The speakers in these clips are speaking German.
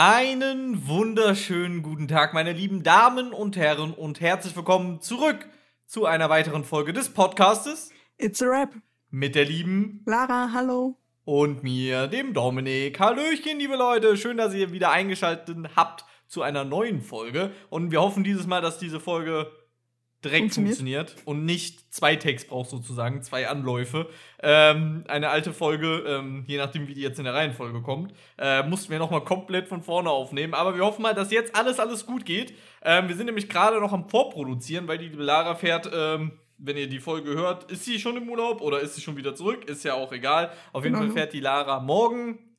Einen wunderschönen guten Tag, meine lieben Damen und Herren, und herzlich willkommen zurück zu einer weiteren Folge des Podcastes It's a Rap. mit der lieben Lara, hallo. und mir, dem Dominik. Hallöchen, liebe Leute, schön, dass ihr wieder eingeschaltet habt zu einer neuen Folge. Und wir hoffen dieses Mal, dass diese Folge direkt funktioniert, Funktioniert. und nicht zwei Takes braucht sozusagen, zwei Anläufe. Ähm, eine alte Folge, ähm, je nachdem wie die jetzt in der Reihenfolge kommt, äh, mussten wir nochmal komplett von vorne aufnehmen. Aber wir hoffen mal, dass jetzt alles, alles gut geht. Ähm, wir sind nämlich gerade noch am Vorproduzieren, weil die liebe Lara fährt, ähm, wenn ihr die Folge hört, ist sie schon im Urlaub oder ist sie schon wieder zurück? Ist ja auch egal. Auf jeden Genau. Fall fährt die Lara morgen.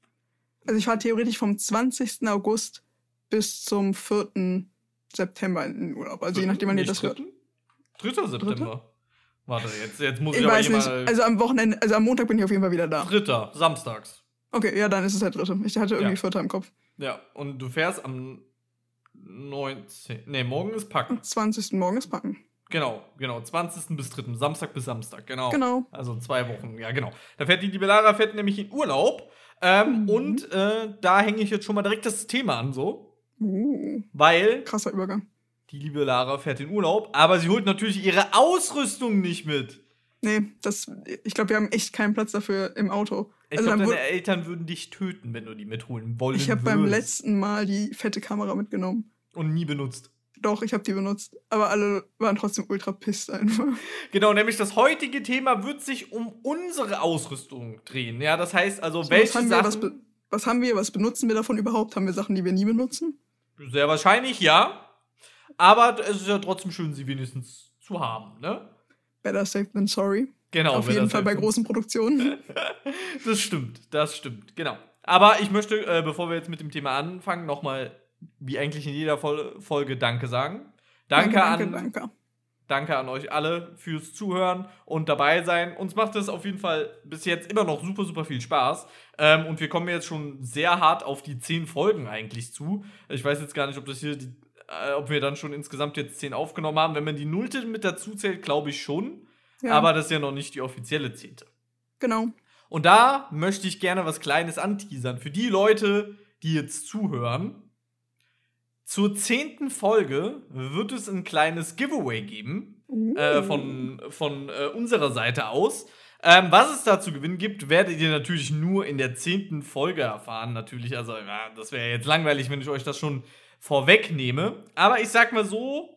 Also ich war theoretisch vom 20. August bis zum 4. September in den Urlaub. Also je nachdem, wann ihr das hört. Dritten? Dritter September. Warte, jetzt, jetzt muss ich, Ich aber weiß nicht. mal. Also am Wochenende, also am Montag bin ich auf jeden Fall wieder da. Dritter, samstags. Okay, ja, dann ist es der dritte. Ich hatte irgendwie Ja. Vierter im Kopf. Ja, und du fährst am 19. Ne, morgen ist Packen. Am 20. morgen ist Packen. Genau, genau. 20. bis 3. Samstag bis Samstag, genau. Genau. Also zwei Wochen, ja, genau. Da fährt die liebe Lara fährt nämlich in Urlaub. Ähm, Mhm. Und äh, da hänge ich jetzt schon mal direkt das Thema an, so. Uh, Weil krasser Übergang. Die liebe Lara fährt in Urlaub, aber sie holt natürlich ihre Ausrüstung nicht mit. Nee, das, ich glaube, wir haben echt keinen Platz dafür im Auto. Ich Also glaube, deine Eltern würden dich töten, wenn du die mitholen wollen ich habe beim letzten Mal die fette Kamera mitgenommen. Und nie benutzt. Doch, ich habe die benutzt. Aber alle waren trotzdem ultra pisst einfach. Genau, nämlich das heutige Thema wird sich um unsere Ausrüstung drehen. Ja, das heißt also, So, welche was, was, Sachen. be was haben wir? Was benutzen wir davon überhaupt? Haben wir Sachen, die wir nie benutzen? Sehr wahrscheinlich ja. Aber es ist ja trotzdem schön, sie wenigstens zu haben, ne? Better safe than sorry. Genau. Auf jeden Fall bei großen Produktionen. Das stimmt, das stimmt, genau. Aber ich möchte, äh, bevor wir jetzt mit dem Thema anfangen, nochmal, wie eigentlich in jeder Fol Folge, Danke sagen. Danke, danke, an, danke. Danke an euch alle fürs Zuhören und dabei sein. Uns macht es auf jeden Fall bis jetzt immer noch super, super viel Spaß. Ähm, und wir kommen jetzt schon sehr hart auf die zehn Folgen eigentlich zu. Ich weiß jetzt gar nicht, ob das hier die, äh, ob wir dann schon insgesamt jetzt zehn aufgenommen haben. Wenn man die Nullte mit dazu zählt, glaube ich schon. Ja, Aber das ist ja noch nicht die offizielle zehnte. genau. Und da möchte ich gerne was Kleines anteasern. Für die Leute, die jetzt zuhören. Zur zehnten Folge wird es ein kleines Giveaway geben Uh. äh, von, von äh, unserer Seite aus. Ähm, was es da zu gewinnen gibt, werdet ihr natürlich nur in der zehnten Folge erfahren. Natürlich, also ja, das wäre jetzt langweilig, wenn ich euch das schon vorwegnehme. Aber ich sag mal so,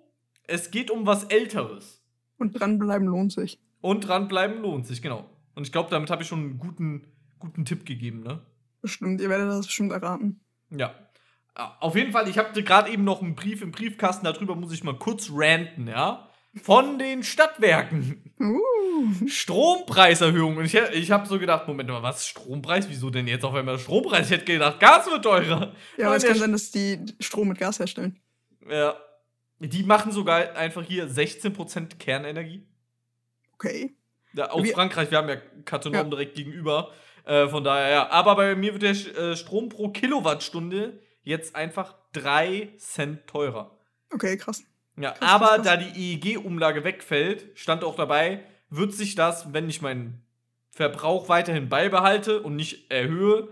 es geht um was Älteres. Und dranbleiben lohnt sich. Und dranbleiben lohnt sich, genau. Und ich glaube, damit habe ich schon einen guten, guten Tipp gegeben, ne? Bestimmt, ihr werdet das bestimmt erraten. Ja. Ah, Auf jeden Fall, ich habe gerade eben noch einen Brief im Briefkasten, darüber muss ich mal kurz ranten, ja? Von den Stadtwerken. Uh. Strompreiserhöhung. Und ich, ich habe so gedacht, Moment mal, was? Strompreis? Wieso denn jetzt auf einmal Strompreis? Ich hätte gedacht, Gas wird teurer. Ja, aber es kann sein, dass die Strom mit Gas herstellen. Ja. Die machen sogar einfach hier 16% Kernenergie. Okay. Ja, aus Wir- Frankreich, wir haben ja Katonom Ja. direkt gegenüber. Äh, von daher, ja. Aber bei mir wird der äh, Strom pro Kilowattstunde jetzt einfach 3 Cent teurer. Okay, krass. Ja, Krass, aber krass, da die EEG-Umlage wegfällt, stand auch dabei, wird sich das, wenn ich meinen Verbrauch weiterhin beibehalte und nicht erhöhe,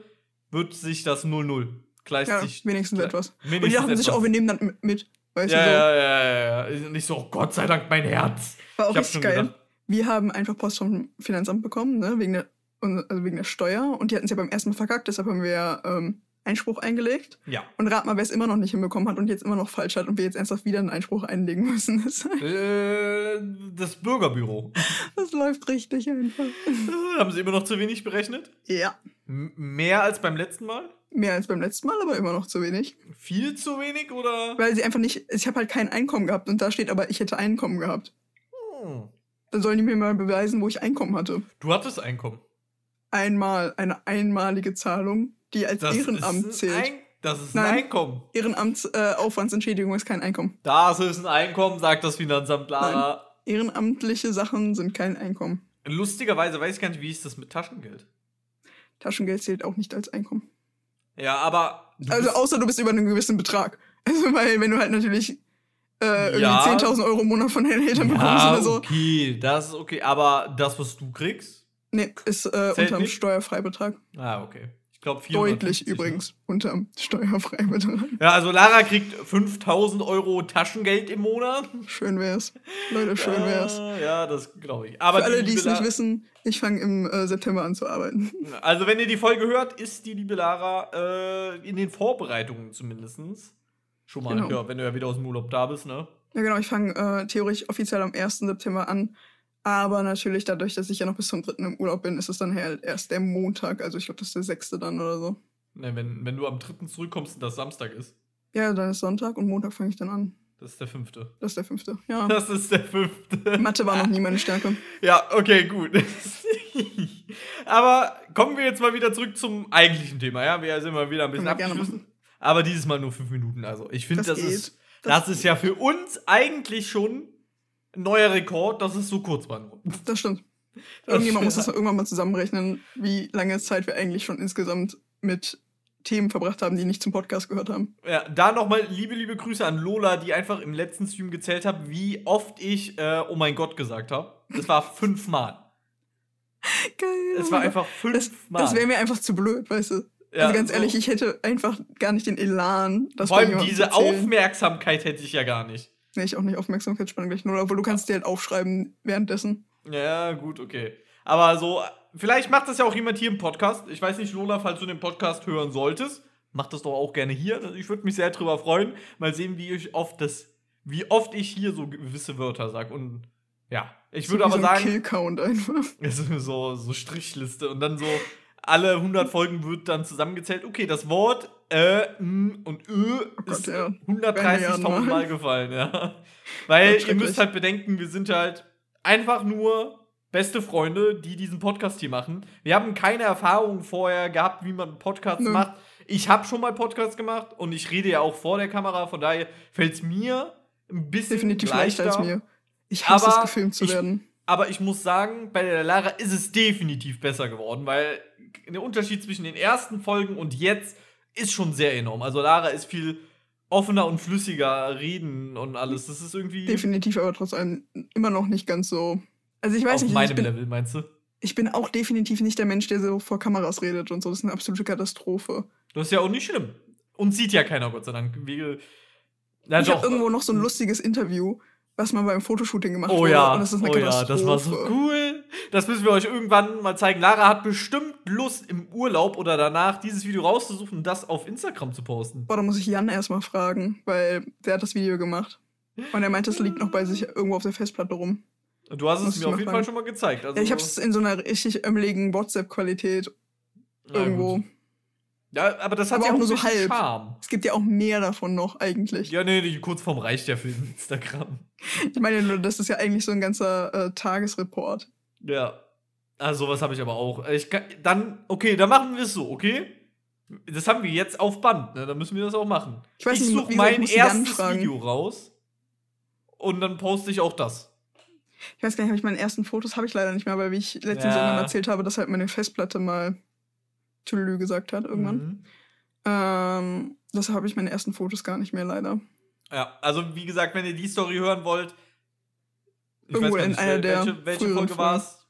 wird sich das 0-0. Gleicht Ja, sich. wenigstens gle- etwas. Und Wenigstens die dachten sich etwas. auch, wir nehmen dann mit-. Weißt ja, du, so. ja, ja, ja, ja. Nicht so, oh Gott sei Dank, mein Herz. War auch Ich richtig geil. gedacht. Wir haben einfach Post vom Finanzamt bekommen, ne, wegen der, und- also wegen der Steuer. Und die hatten es ja beim ersten Mal verkackt, deshalb haben wir ja ähm, Einspruch eingelegt. Ja. Und rat mal, wer es immer noch nicht hinbekommen hat und jetzt immer noch falsch hat und wir jetzt ernsthaft wieder einen Einspruch einlegen müssen. Das, Äh, das Bürgerbüro. das läuft richtig einfach. Äh, Haben sie immer noch zu wenig berechnet? Ja. M mehr als beim letzten Mal? Mehr als beim letzten Mal, aber immer noch zu wenig. Viel zu wenig oder? Weil sie einfach nicht, ich habe halt kein Einkommen gehabt und da steht aber, ich hätte Einkommen gehabt. Hm. Dann sollen die mir mal beweisen, wo ich Einkommen hatte. Du hattest Einkommen. Einmal eine einmalige Zahlung, die als Das Ehrenamt ist zählt. ein, das ist ein Nein. Einkommen. Ehrenamtsaufwandsentschädigung äh, ist kein Einkommen. Das ist ein Einkommen, sagt das Finanzamt Lara. Ehrenamtliche Sachen sind kein Einkommen. Lustigerweise weiß ich gar nicht, wie ist das mit Taschengeld? Taschengeld zählt auch nicht als Einkommen. Ja, aber. Also außer du bist über einen gewissen Betrag. Also weil wenn du halt natürlich äh, irgendwie Ja. 10.000 Euro im Monat von deinen Eltern bekommst ja, oder so. okay, das ist okay. Aber das, was du kriegst? Nee, ist äh, unterm nicht? Steuerfreibetrag. Ah, okay. Ich glaube Deutlich übrigens unterm Steuerfreibetrag. Ja, also Lara kriegt 5000 Euro Taschengeld im Monat. Schön wär's. Leute, schön wär's. Ja, ja das glaube ich. Aber Für alle, die es nicht wissen, ich fange im äh, September an zu arbeiten. Also, wenn ihr die Folge hört, ist die liebe Lara äh, in den Vorbereitungen zumindest. Schon mal, Genau. ja, wenn du ja wieder aus dem Urlaub da bist, ne? Ja, genau, ich fange äh, theoretisch offiziell am 1. September an. Aber natürlich, dadurch, dass ich ja noch bis zum 3. im Urlaub bin, ist es dann halt erst der Montag. Also ich glaube, das ist der 6. dann oder so. ne wenn, wenn du am 3. zurückkommst und das Samstag ist. Ja, dann ist Sonntag und Montag fange ich dann an. Das ist der fünfte. Das ist der 5. Ja. Das ist der fünfte. Mathe war noch nie meine Stärke. Ja, okay, gut. Aber kommen wir jetzt mal wieder zurück zum eigentlichen Thema, ja? Wir sind mal wieder ein bisschen abgeschlossen. Aber dieses Mal nur fünf Minuten. Also, ich finde, Das das, ist, das, ist ja für uns eigentlich schon neuer Rekord, dass es so kurz war. nur. Das stimmt. Irgendjemand muss das irgendwann mal zusammenrechnen, wie lange Zeit wir eigentlich schon insgesamt mit Themen verbracht haben, die nicht zum Podcast gehört haben. Ja, da nochmal liebe, liebe Grüße an Lola, die einfach im letzten Stream gezählt hat, wie oft ich äh, Oh mein Gott gesagt habe. Das war fünfmal. Geil. Es war einfach Gott. Das, fünfmal. das wäre mir einfach zu blöd, weißt du? Ja, also ganz so. ehrlich, ich hätte einfach gar nicht den Elan, das Vor allem diese. Aufmerksamkeit hätte ich ja gar nicht. Nee, ich auch nicht Aufmerksamkeitsspanne gleich null, obwohl du kannst dir halt aufschreiben währenddessen. Ja, gut, okay. Aber so, vielleicht macht das ja auch jemand hier im Podcast. Ich weiß nicht, Lola, falls du den Podcast hören solltest, mach das doch auch gerne hier. Ich würde mich sehr drüber freuen. Mal sehen, wie ich oft das, wie oft ich hier so gewisse Wörter sage. Und ja, ich würde so aber so ein sagen, Killcount einfach. so, so Strichliste und dann so alle 100 Folgen wird dann zusammengezählt. Okay, das Wort äh, m und ö Oh ist ja. 130.000 Mal. Gefallen, ja. Weil ihr müsst halt bedenken, wir sind halt einfach nur beste Freunde, die diesen Podcast hier machen. Wir haben keine Erfahrung vorher gehabt, wie man Podcasts Nö. macht. Ich habe schon mal Podcasts gemacht und ich rede ja auch vor der Kamera, von daher fällt es mir ein bisschen Definitiv leichter als mir. Ich Aber hasse es, gefilmt zu ich- werden. aber ich muss sagen, bei der Lara ist es definitiv besser geworden, weil der Unterschied zwischen den ersten Folgen und jetzt ist schon sehr enorm. Also Lara ist viel offener und flüssiger reden und alles. Das ist irgendwie Definitiv, aber trotzdem immer noch nicht ganz so. Also ich weiß auf nicht, ich meinem bin, Level, meinst du? ich bin auch definitiv nicht der Mensch, der so vor Kameras redet und so. Das ist eine absolute Katastrophe. Das ist ja auch nicht schlimm. Und sieht ja keiner, Gott sei Dank. Wir, na ich doch. habe irgendwo noch so ein lustiges Interview, was man beim Fotoshooting gemacht Oh wurde. ja, Und das ist eine oh ja, das war so Katastrophe. cool. Das müssen wir euch irgendwann mal zeigen. Lara hat bestimmt Lust, im Urlaub oder danach dieses Video rauszusuchen und das auf Instagram zu posten. Boah, da muss ich Jan erstmal fragen, weil der hat das Video gemacht. Und er meinte, es liegt noch bei sich irgendwo auf der Festplatte rum. Du hast es mir auf jeden fragen. Fall schon mal gezeigt. Also, Ja, ich habe es in so einer richtig ömmeligen WhatsApp-Qualität irgendwo. gut. Ja, aber das hat Aber ja auch auch nur so halb. Charme. Es gibt ja auch mehr davon noch eigentlich. Ja, nee, die Kurzform reicht ja für Instagram. Ich meine nur, das ist ja eigentlich so ein ganzer äh, Tagesreport. Ja. Also sowas habe ich aber auch. Ich kann, dann, okay, dann machen wir es so, okay? Das haben wir jetzt auf Band, ne? Dann müssen wir das auch machen. Ich ich suche mein erstes. Video raus und dann poste ich auch das. Ich weiß gar nicht, habe ich meine ersten Fotos habe ich leider nicht mehr, weil wie ich letztens Ja. irgendwann erzählt habe, dass halt meine Festplatte mal Tüdelü gesagt hat irgendwann. Mhm. Ähm, deshalb habe ich meine ersten Fotos gar nicht mehr leider. Ja, also wie gesagt, wenn ihr die Story hören wollt, ich Irgendwo gar in einer wel- der welche, welche früheren Folge war es?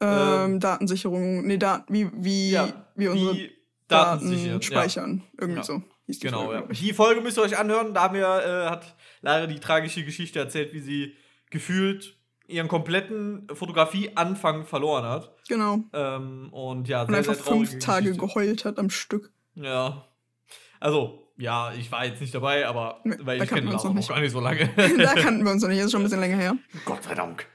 Ähm, Ähm. Datensicherung, nee, Dat wie, wie Ja, wir unsere Wie Daten, sichern. Ja. speichern. Irgendwie Ja. so. hieß die Genau, Folge, ja. Die Folge müsst ihr euch anhören. Da haben wir, äh, hat Lara die tragische Geschichte erzählt, wie sie gefühlt ihren kompletten Fotografie-Anfang verloren hat. Genau. Ähm, und ja, Und einfach traurige fünf Tage Geschichte. geheult hat am Stück. Ja. Also, ja, ich war jetzt nicht dabei, aber Nee, weil da ich kenne wir uns Lara noch noch nicht. gar nicht so lange. da kannten wir uns noch nicht, das ist schon ein bisschen länger her. Gott sei Dank.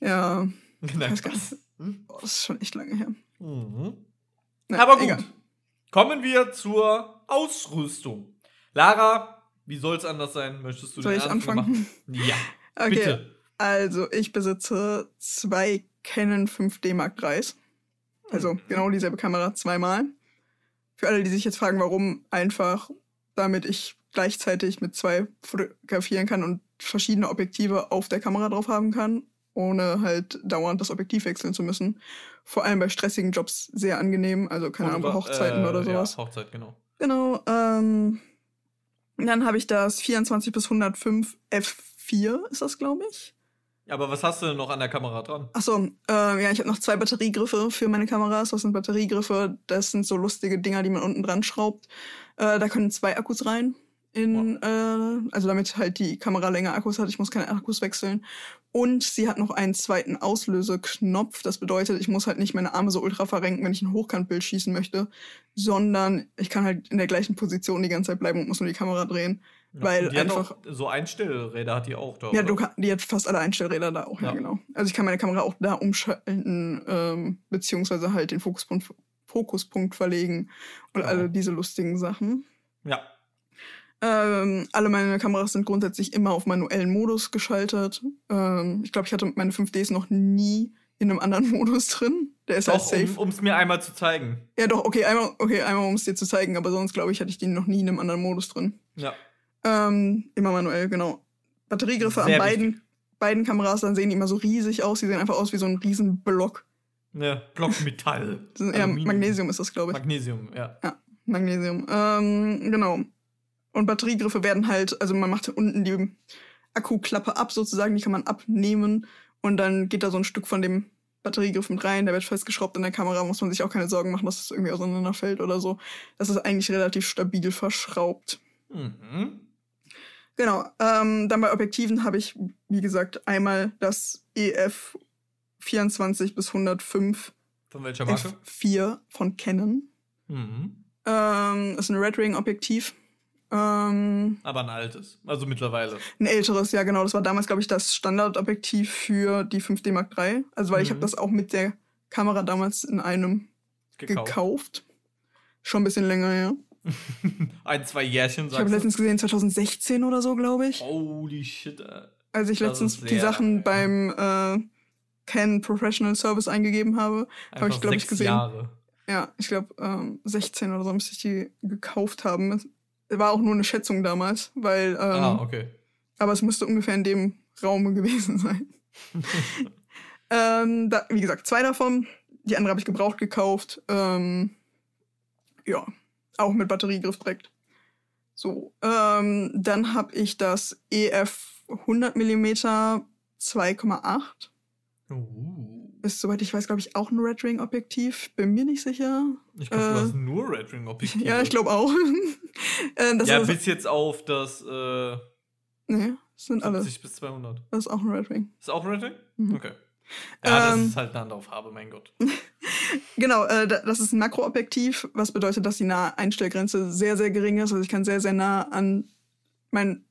Ja, weiß gar Spaß. Hm? das ist schon echt lange her. Mhm. Na, Aber gut. egal. Kommen wir zur Ausrüstung. Lara, wie soll es anders sein? Möchtest du Soll den ich Anfang anfangen? machen? Ja, Okay, bitte. also ich besitze zwei Canon 5D Mark IIIs. Also Mhm. genau dieselbe Kamera zweimal. Für alle, die sich jetzt fragen, warum, einfach damit ich gleichzeitig mit zwei fotografieren kann und verschiedene Objektive auf der Kamera drauf haben kann, ohne halt dauernd das Objektiv wechseln zu müssen. Vor allem bei stressigen Jobs sehr angenehm, also keine Ahnung, bei Hochzeiten äh, oder sowas. Ja, Hochzeit, genau. Genau. Ähm, dann habe ich das 24 bis 105 F4, ist das, glaube ich. Aber was hast du denn noch an der Kamera dran? Achso, äh, ja, ich habe noch zwei Batteriegriffe für meine Kameras. Was sind Batteriegriffe? Das sind so lustige Dinger, die man unten dran schraubt. Äh, da können zwei Akkus rein. In, äh, also damit halt die Kamera länger Akkus hat. Ich muss keine Akkus wechseln. Und sie hat noch einen zweiten Auslöseknopf. Das bedeutet, ich muss halt nicht meine Arme so ultra verrenken, wenn ich ein Hochkantbild schießen möchte, sondern ich kann halt in der gleichen Position die ganze Zeit bleiben und muss nur die Kamera drehen. Ja, weil die einfach. auch so Einstellräder hat die auch da. Ja, kann, die hat fast alle Einstellräder da auch, ja, Ja. genau. Also ich kann meine Kamera auch da umschalten, ähm, beziehungsweise halt den Fokuspunkt, Fokuspunkt verlegen und Genau. alle diese lustigen Sachen. Ja. Ähm, alle meine Kameras sind grundsätzlich immer auf manuellen Modus geschaltet. Ähm, ich glaube, ich hatte meine 5Ds noch nie in einem anderen Modus drin. Der ist halt Doch, safe. um es mir einmal zu zeigen. Ja, doch, okay, einmal, okay, einmal um es dir zu zeigen, aber sonst glaube ich, hatte ich die noch nie in einem anderen Modus drin. Ja. Ähm, immer manuell, genau. Batteriegriffe Sehr an beiden, beiden Kameras, dann sehen die immer so riesig aus. Die sehen einfach aus wie so ein riesen Block. Ne, Block Metall. Das ja. Magnesium ist das, glaube ich. Magnesium, ja. Magnesium. Ähm, genau. Und Batteriegriffe werden halt, also man macht unten die Akkuklappe ab sozusagen, die kann man abnehmen und dann geht da so ein Stück von dem Batteriegriff mit rein, der wird festgeschraubt in der Kamera, muss man sich auch keine Sorgen machen, dass es irgendwie auseinanderfällt oder so. Das ist eigentlich relativ stabil verschraubt. Mhm. Genau. Ähm, dann bei Objektiven habe ich, wie gesagt, einmal das EF 24 bis 105 Von welcher Marke? F4 von Canon. Mhm. Ähm, ist ein Red Ring Objektiv. Ähm, Aber ein altes. Also mittlerweile. ein älteres, ja genau. Das war damals, glaube ich, das Standardobjektiv für die 5D Mark III. Also weil ich Mhm. habe das auch mit der Kamera damals in einem Gekauft. gekauft. Schon ein bisschen länger, ja. Ein, zwei Jährchen, Ich habe sagst letztens gesehen, 2016 oder so, glaube ich. Holy shit. äh. Als ich das letztens die Sachen lange. beim äh, Canon Professional Service eingegeben habe. Habe ich, glaube ich, gesehen. Jahre. Ja, ich glaube, ähm, 16 oder so müsste ich die gekauft haben. Es war auch nur eine Schätzung damals, weil, ähm, ah, okay. aber es müsste ungefähr in dem Raum gewesen sein. ähm, da, wie gesagt, zwei davon. Die andere habe ich gebraucht gekauft. Ähm, ja, auch mit Batteriegriff direkt. So, ähm, dann habe ich das EF 100 mm 2,8. Uh. Ist, soweit ich weiß, glaube ich, auch ein Red Ring Objektiv. Bin mir nicht sicher. Ich glaube, Äh, du hast nur Red Ring Objektive. Ja, ich glaube auch. äh, das Ja, bis jetzt auf das äh, nee, das sind alle. 70 bis 200. Das ist auch ein Red Ring. Ist auch Red Ring? Mhm. Okay. Ja, das Ähm, ist halt eine andere Farbe, mein Gott. Genau, äh, da- das ist ein Makroobjektiv, was bedeutet, dass die nahe Einstellgrenze sehr, sehr gering ist. Also ich kann sehr, sehr nah an mein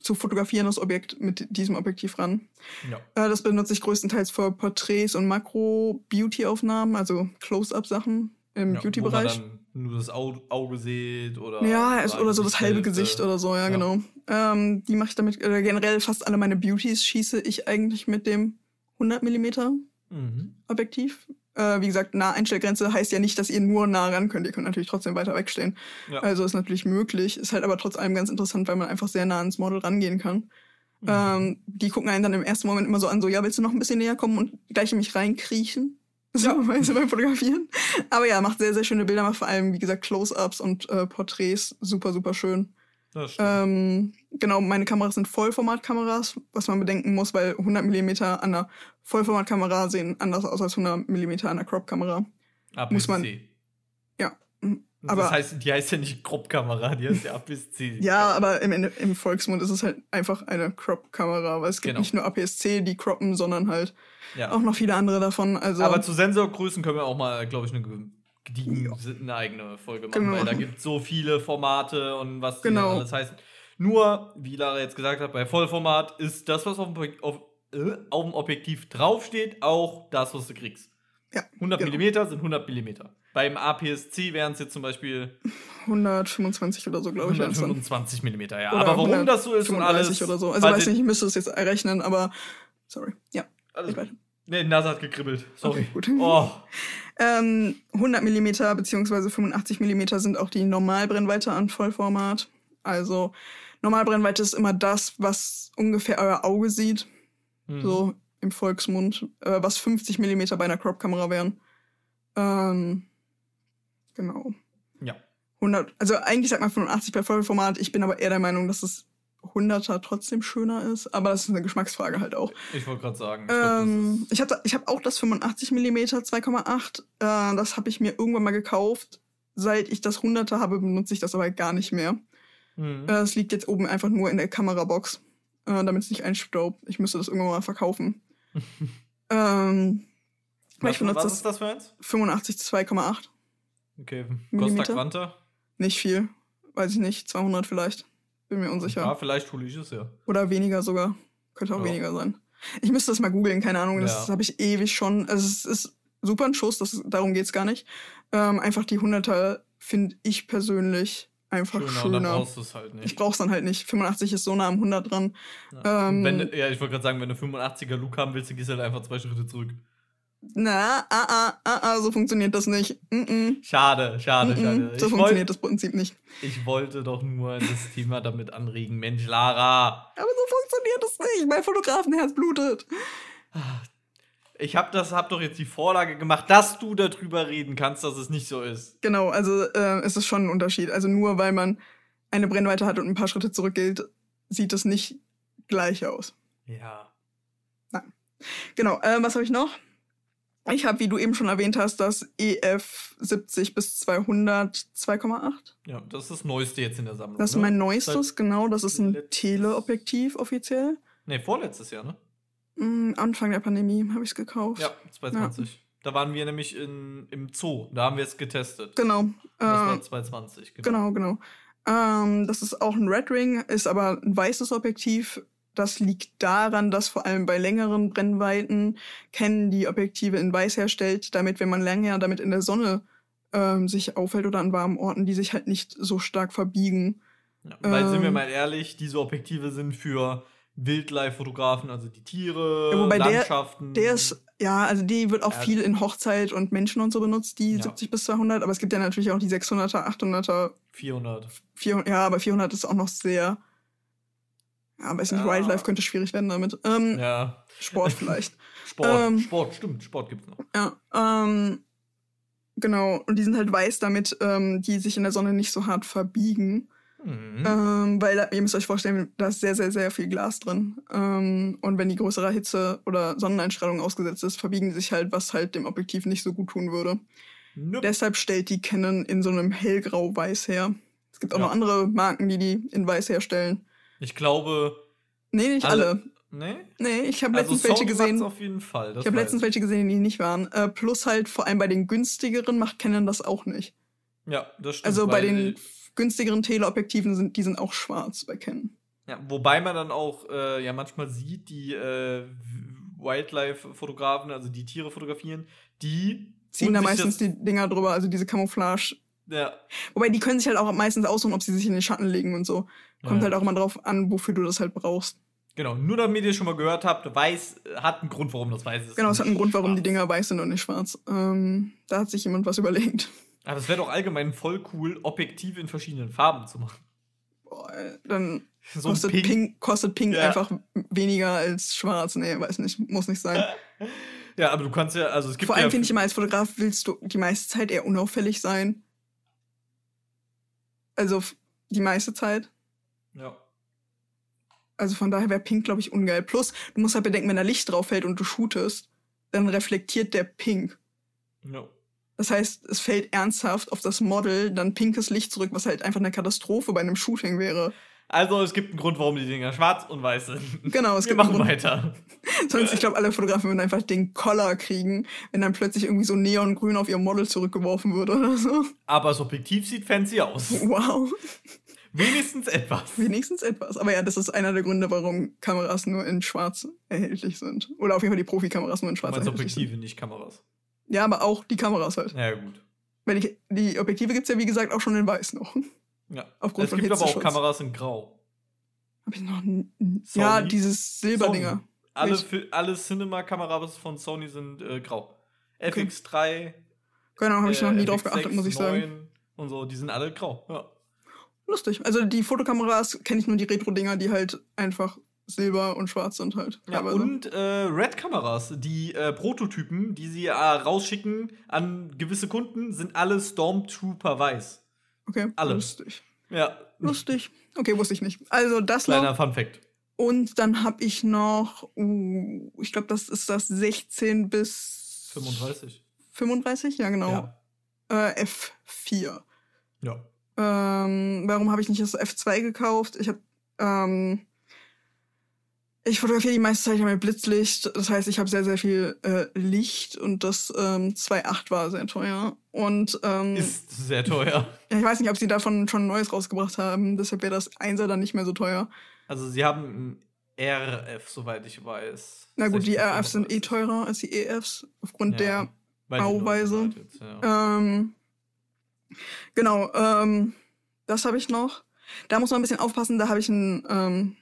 zu fotografierendes Objekt mit diesem Objektiv ran. Ja. Äh, das benutze ich größtenteils für Porträts und Makro-Beauty-Aufnahmen, also Close-Up-Sachen im ja, Beauty-Bereich. Nur das Au Auge sieht oder. Ja, es- oder so das halbe. Gesicht oder so, ja, Ja. genau. Ähm, die mache ich damit, äh, generell fast alle meine Beauties schieße ich eigentlich mit dem 100 mm Mhm. Objektiv. Äh, wie gesagt, Naheinstellgrenze heißt ja nicht, dass ihr nur nah ran könnt. Ihr könnt natürlich trotzdem weiter wegstehen. Ja. Also ist natürlich möglich. Ist halt aber trotz allem ganz interessant, weil man einfach sehr nah ans Model rangehen kann. Mhm. Ähm, die gucken einen dann im ersten Moment immer so an, so, ja, willst du noch ein bisschen näher kommen und gleich in mich reinkriechen? So, Ja. weißt du, beim Fotografieren. Aber ja, macht sehr, sehr schöne Bilder, macht vor allem, wie gesagt, Close-Ups und äh, Porträts. Super, super schön. Das stimmt. Ähm, genau, meine Kameras sind Vollformatkameras, was man bedenken muss, weil 100 mm an einer Vollformatkamera sehen anders aus als 100 mm an einer Crop-Kamera. A muss man- C. Ja, aber- das heißt, die heißt ja nicht Crop-Kamera, die heißt ja A bis C. Ja, aber im, im Volksmund ist es halt einfach eine Crop-Kamera, weil es gibt Genau. nicht nur APS-C, die croppen, sondern halt ja. auch noch viele andere davon. Also, Aber zu Sensorgrößen können wir auch mal, glaube ich, eine gediegen Ja. eine eigene Folge machen, wir weil da gibt es so viele Formate und was die Genau. alles heißen. Nur, wie Lara jetzt gesagt hat, bei Vollformat ist das, was auf dem, auf, äh, auf dem Objektiv draufsteht, auch das, was du kriegst. Ja, 100 genau. Millimeter sind 100 Millimeter. Beim APS-C wären es jetzt zum Beispiel 125 oder so, glaube ich, wären's dann. 125 Millimeter, ja. Oder Aber warum das so ist und 135 alles. oder so. Also weiß nicht, ich müsste es jetzt errechnen, aber sorry. Ja, Alles weiß. Nee, Nase hat gekribbelt. Sorry. Okay, gut. Oh, Ähm, 100 mm bzw. 85 mm sind auch die Normalbrennweite an Vollformat. Also Normalbrennweite ist immer das, was ungefähr euer Auge sieht, hm. so im Volksmund, äh, was 50 mm bei einer Crop-Kamera wären. Ähm, genau. Ja. 100, also eigentlich sagt man 85 bei Vollformat, ich bin aber eher der Meinung, dass es 100er trotzdem schöner ist, aber das ist eine Geschmacksfrage halt auch. Ich wollte gerade sagen. Ich, glaub, Ähm, ich habe ich hab auch das 85 mm 2,8. Äh, das habe ich mir irgendwann mal gekauft. Seit ich das 100er habe, benutze ich das aber gar nicht mehr. Mhm. Äh, es liegt jetzt oben einfach nur in der Kamerabox, äh, damit es nicht einstaubt. Ich müsste das irgendwann mal verkaufen. ähm, was, ich benutze was das ist das für eins? 85 2,8. Okay. Costa Quanta? Nicht viel. Weiß ich nicht. 200 vielleicht. Bin mir unsicher. Ja, vielleicht hole ich es ja. Oder weniger sogar. Könnte auch Ja. weniger sein. Ich müsste das mal googeln, keine Ahnung. Das Ja. habe ich ewig schon. Also es ist super ein Schuss, das, darum geht's gar nicht. Ähm, einfach die 100er finde ich persönlich einfach Schöner, schöner. und dann brauchst du es halt nicht. ich brauch's dann halt nicht. 85 ist so nah am 100 dran. Ja. Ähm, wenn, ja, ich wollte gerade sagen, wenn du 85er Look haben willst, dann gehst du halt einfach zwei Schritte zurück. Na, ah, ah, ah, ah, so funktioniert das nicht. Mm -mm. Schade, schade, Mm schade. So ich, funktioniert wollt, das Prinzip nicht. ich wollte doch nur das Thema damit anregen. Mensch, Lara. Aber so funktioniert das nicht. Mein Fotografenherz blutet. Ich hab das, hab doch jetzt die Vorlage gemacht, dass du darüber reden kannst, dass es nicht so ist. Genau, also äh, es ist schon ein Unterschied. Also nur weil man eine Brennweite hat und ein paar Schritte zurückgeht, sieht es nicht gleich aus. Ja. Genau, äh, was habe ich noch? Ich habe, wie du eben schon erwähnt hast, das EF 70 bis 200 2,8. Ja, das ist das Neueste jetzt in der Sammlung. Das ist ne? mein neuestes, genau. Das ist ein Teleobjektiv offiziell. Nee, vorletztes Jahr, ne? Mm, Anfang der Pandemie habe ich es gekauft. Ja, 2020. Da waren wir nämlich in, im Zoo. Da haben wir es getestet. Genau. Das war Äh, 2020. genau, genau. Ähm, das ist auch ein Red Ring, ist aber ein weißes Objektiv. Das liegt daran, dass vor allem bei längeren Brennweiten Canon die Objektive in weiß herstellt, damit, wenn man länger damit in der Sonne ähm, sich aufhält oder an warmen Orten, die sich halt nicht so stark verbiegen. Ja, weil, sind wir Ähm. mal ehrlich, diese Objektive sind für Wildlife-Fotografen, also die Tiere, Ja, wobei der- Landschaften. Der ist, ja, also die wird auch Ja. viel in Hochzeit und Menschen und so benutzt, die Ja. 70 bis 200, aber es gibt ja natürlich auch die 600er, 800er, 400. 400, ja, aber 400 ist auch noch sehr, ja, weiß nicht. Wildlife könnte schwierig werden damit. Ähm, Ja. Sport vielleicht. Sport, Ähm. Sport, stimmt, Sport gibt's noch. Ja, ähm, genau. Und die sind halt weiß, damit ähm, die sich in der Sonne nicht so hart verbiegen. Mhm. Ähm, weil ihr müsst euch vorstellen, da ist sehr, sehr, sehr viel Glas drin. Ähm, und wenn die größerer Hitze oder Sonneneinstrahlung ausgesetzt ist, verbiegen die sich halt, was halt dem Objektiv nicht so gut tun würde. Nope. Deshalb stellt die Canon in so einem hellgrau-weiß her. Es gibt auch Ja. noch andere Marken, die die in weiß herstellen. Ich glaube. Nee, nicht alle. Nee? Nee, ich habe Also letztens welche Sony gesehen. auf jeden Fall. Ich habe letztens welche gesehen, die nicht waren. Äh, plus halt vor allem bei den günstigeren macht Canon das auch nicht. Ja, das stimmt. Also bei den günstigeren Teleobjektiven sind die sind auch schwarz bei Canon. Ja, wobei man dann auch äh, ja manchmal sieht, die äh, Wildlife-Fotografen, also die Tiere fotografieren, die Ziehen da meistens die Dinger drüber, also diese Camouflage. ja, Wobei die können sich halt auch meistens aussuchen, ob sie sich in den Schatten legen und so. Kommt Ja. halt auch immer drauf an, wofür du das halt brauchst. Genau, nur damit ihr schon mal gehört habt, weiß hat einen Grund, warum das weiß ist. Genau, es hat einen Grund, warum die schwarz. Dinger weiß sind und nicht schwarz. Ähm, da hat sich jemand was überlegt. Aber es wäre doch allgemein voll cool, Objektive in verschiedenen Farben zu machen. Boah, äh, dann So kostet Pink. Pink. kostet Pink Ja. einfach weniger als schwarz. Nee, weiß nicht, muss nicht sein. Ja, aber du kannst ja, also es gibt Vor allem ja finde ich immer, als Fotograf willst du die meiste Zeit eher unauffällig sein. Also die meiste Zeit. ja. Also von daher wäre Pink, glaube ich, ungeil. Plus, du musst halt bedenken, wenn da Licht drauf fällt und du shootest, dann reflektiert der Pink. ja. Das heißt, es fällt ernsthaft auf das Model dann pinkes Licht zurück, was halt einfach eine Katastrophe bei einem Shooting wäre. Also es gibt einen Grund, warum die Dinger schwarz und weiß sind. Genau, es Wir gibt einen machen Grund. weiter. Sonst, ich glaube, alle Fotografen würden einfach den Collar kriegen, wenn dann plötzlich irgendwie so neongrün auf ihr Model zurückgeworfen wird oder so. Aber das Objektiv sieht fancy aus. Wow. Wenigstens etwas. Wenigstens etwas. Aber ja, das ist einer der Gründe, warum Kameras nur in schwarz erhältlich sind. Oder auf jeden Fall die Profikameras nur in schwarz erhältlich sind. Objektive, nicht Kameras. Ja, aber auch die Kameras halt. Ja, gut. Weil die, die Objektive gibt's ja, wie gesagt, auch schon in weiß noch. Ja. Aufgrund es von gibt aber auch. Kameras in Grau. Hab ich noch. Ja, Sony? dieses Silberdinger. Alle, Nicht. Fi- alle Cinema-Kameras von Sony sind äh, grau. FX3. Keine Ahnung, habe ich äh, noch nie drauf FX6, geachtet, muss ich sagen. 9 Und so, die sind alle grau. Ja. Lustig. Also die Fotokameras kenne ich nur die Retro-Dinger, die halt einfach silber und schwarz sind halt. Ja, und äh, Red-Kameras, die äh, Prototypen, die sie äh, rausschicken an gewisse Kunden, sind alle Stormtrooper weiß. Okay, alle. lustig. Ja. Lustig. Okay, wusste ich nicht. Also das Kleiner noch. Fun Fact. Und dann habe ich noch, uh, ich glaube, das ist das 16 bis 35. 35, ja genau. Ja. Äh, F4. Ja. Ähm, warum habe ich nicht das F2 gekauft? Ich habe, ähm, ich fotografiere die meiste Zeit ja mit Blitzlicht. Das heißt, ich habe sehr, sehr viel äh, Licht und das ähm, 2.8 war sehr teuer. Und ähm, Ist sehr teuer. ich weiß nicht, ob sie davon schon ein neues rausgebracht haben. Deshalb wäre das 1er dann nicht mehr so teuer. Also sie haben ein RF, soweit ich weiß. Na gut, die 16, RFs sind eh 35. teurer als die EFs aufgrund Ja, der Bauweise. Ja. Ähm, genau, ähm, das habe ich noch. Da muss man ein bisschen aufpassen, da habe ich ein, ähm,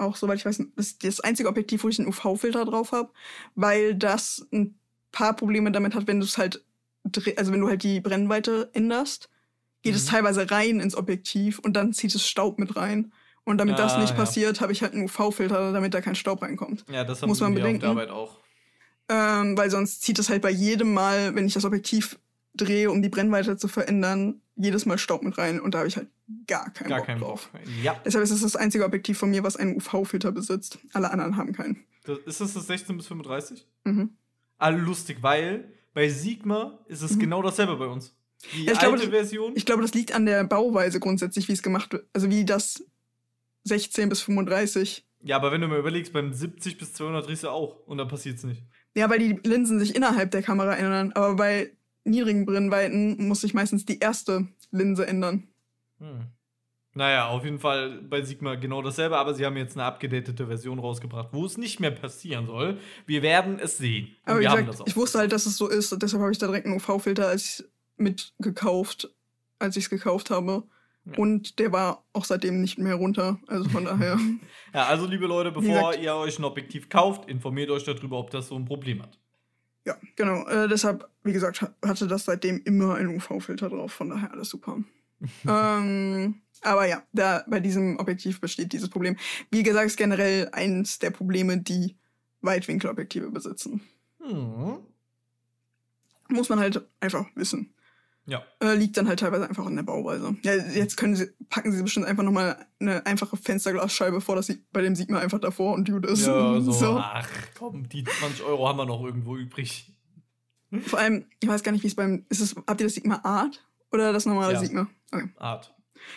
auch soweit ich weiß, das ist das einzige Objektiv, wo ich einen UV-Filter drauf habe, weil das ein paar Probleme damit hat, wenn du es halt, also wenn du halt die Brennweite änderst, geht es Mhm. teilweise rein ins Objektiv und dann zieht es Staub mit rein. Und damit das Ah, nicht ja. passiert, habe ich halt einen UV-Filter, damit da kein Staub reinkommt. ja, das muss man bedenken. auf Arbeit auch. Ähm, weil sonst zieht es halt bei jedem Mal, wenn ich das Objektiv drehe, um die Brennweite zu verändern, jedes Mal Staub mit rein und da habe ich halt gar keinen Gar Bock keinen drauf. Bock. Ja. Deshalb ist es das einzige Objektiv von mir, was einen UV-Filter besitzt. Alle anderen haben keinen. Das, ist das das 16 bis 35? Mhm. Ah, lustig, weil bei Sigma ist es Mhm. genau dasselbe bei uns. Die Ja, ich glaube, alte das- Version. Ich glaube, das liegt an der Bauweise grundsätzlich, wie es gemacht wird. Also wie das 16 bis 35. ja, aber wenn du mal überlegst, beim 70 bis 200 drehst du auch und dann passiert's nicht. Ja, weil die Linsen sich innerhalb der Kamera ändern. Aber bei niedrigen Brennweiten muss sich meistens die erste Linse ändern. Hm. Naja, auf jeden Fall bei Sigma genau dasselbe, aber sie haben jetzt eine abgedatete Version rausgebracht, wo es nicht mehr passieren soll. Wir werden es sehen. Und Aber wir haben gesagt, das auch. ich wusste halt, dass es so ist. und Deshalb habe ich da direkt einen UV-Filter als ich mitgekauft, als ich es gekauft habe. Ja. Und der war auch seitdem nicht mehr runter. Also von daher. Ja, also liebe Leute, bevor gesagt- ihr euch ein Objektiv kauft, informiert euch darüber, ob das so ein Problem hat. Ja, genau. Äh, deshalb, wie gesagt, ha- hatte das seitdem immer einen UV-Filter drauf. Von daher alles super. ähm, aber ja, da bei diesem Objektiv besteht dieses Problem. Wie gesagt, ist generell eins der Probleme, die Weitwinkelobjektive besitzen. Hm. Muss man halt einfach wissen. Ja. äh, liegt dann halt teilweise einfach an der Bauweise. Ja, jetzt können sie, packen sie bestimmt einfach nochmal eine einfache Fensterglasscheibe vor, dass sie bei dem Sigma einfach davor und gut ist. Ja, so, ach komm, die 20 Euro haben wir noch irgendwo übrig. Vor allem, ich weiß gar nicht, wie es beim, ist es, habt ihr das Sigma Art oder das normale Ja. Sigma? Okay. Art.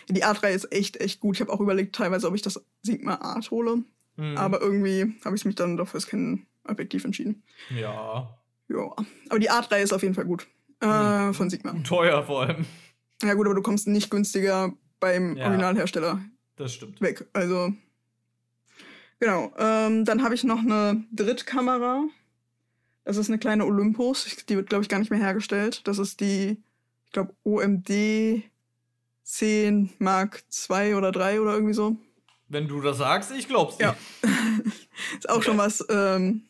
Ja, die Art-Reihe ist echt, echt gut. Ich habe auch überlegt teilweise, ob ich das Sigma Art hole, Mhm. aber irgendwie habe ich mich dann doch fürs Canon-Objektiv entschieden. Ja. Ja, aber die Art-Reihe ist auf jeden Fall gut. Äh, Mhm. von Sigma. Teuer vor allem. Ja gut, aber du kommst nicht günstiger beim Ja. Originalhersteller Das stimmt. weg. Also genau. Ähm, dann habe ich noch eine Drittkamera. Das ist eine kleine Olympus. Ich- Die wird, glaube ich, gar nicht mehr hergestellt. Das ist die, ich glaube, OMD 10 Mark 2 oder 3 oder irgendwie so. Wenn du das sagst, ich glaub's dir. Ja. ist auch schon was ähm,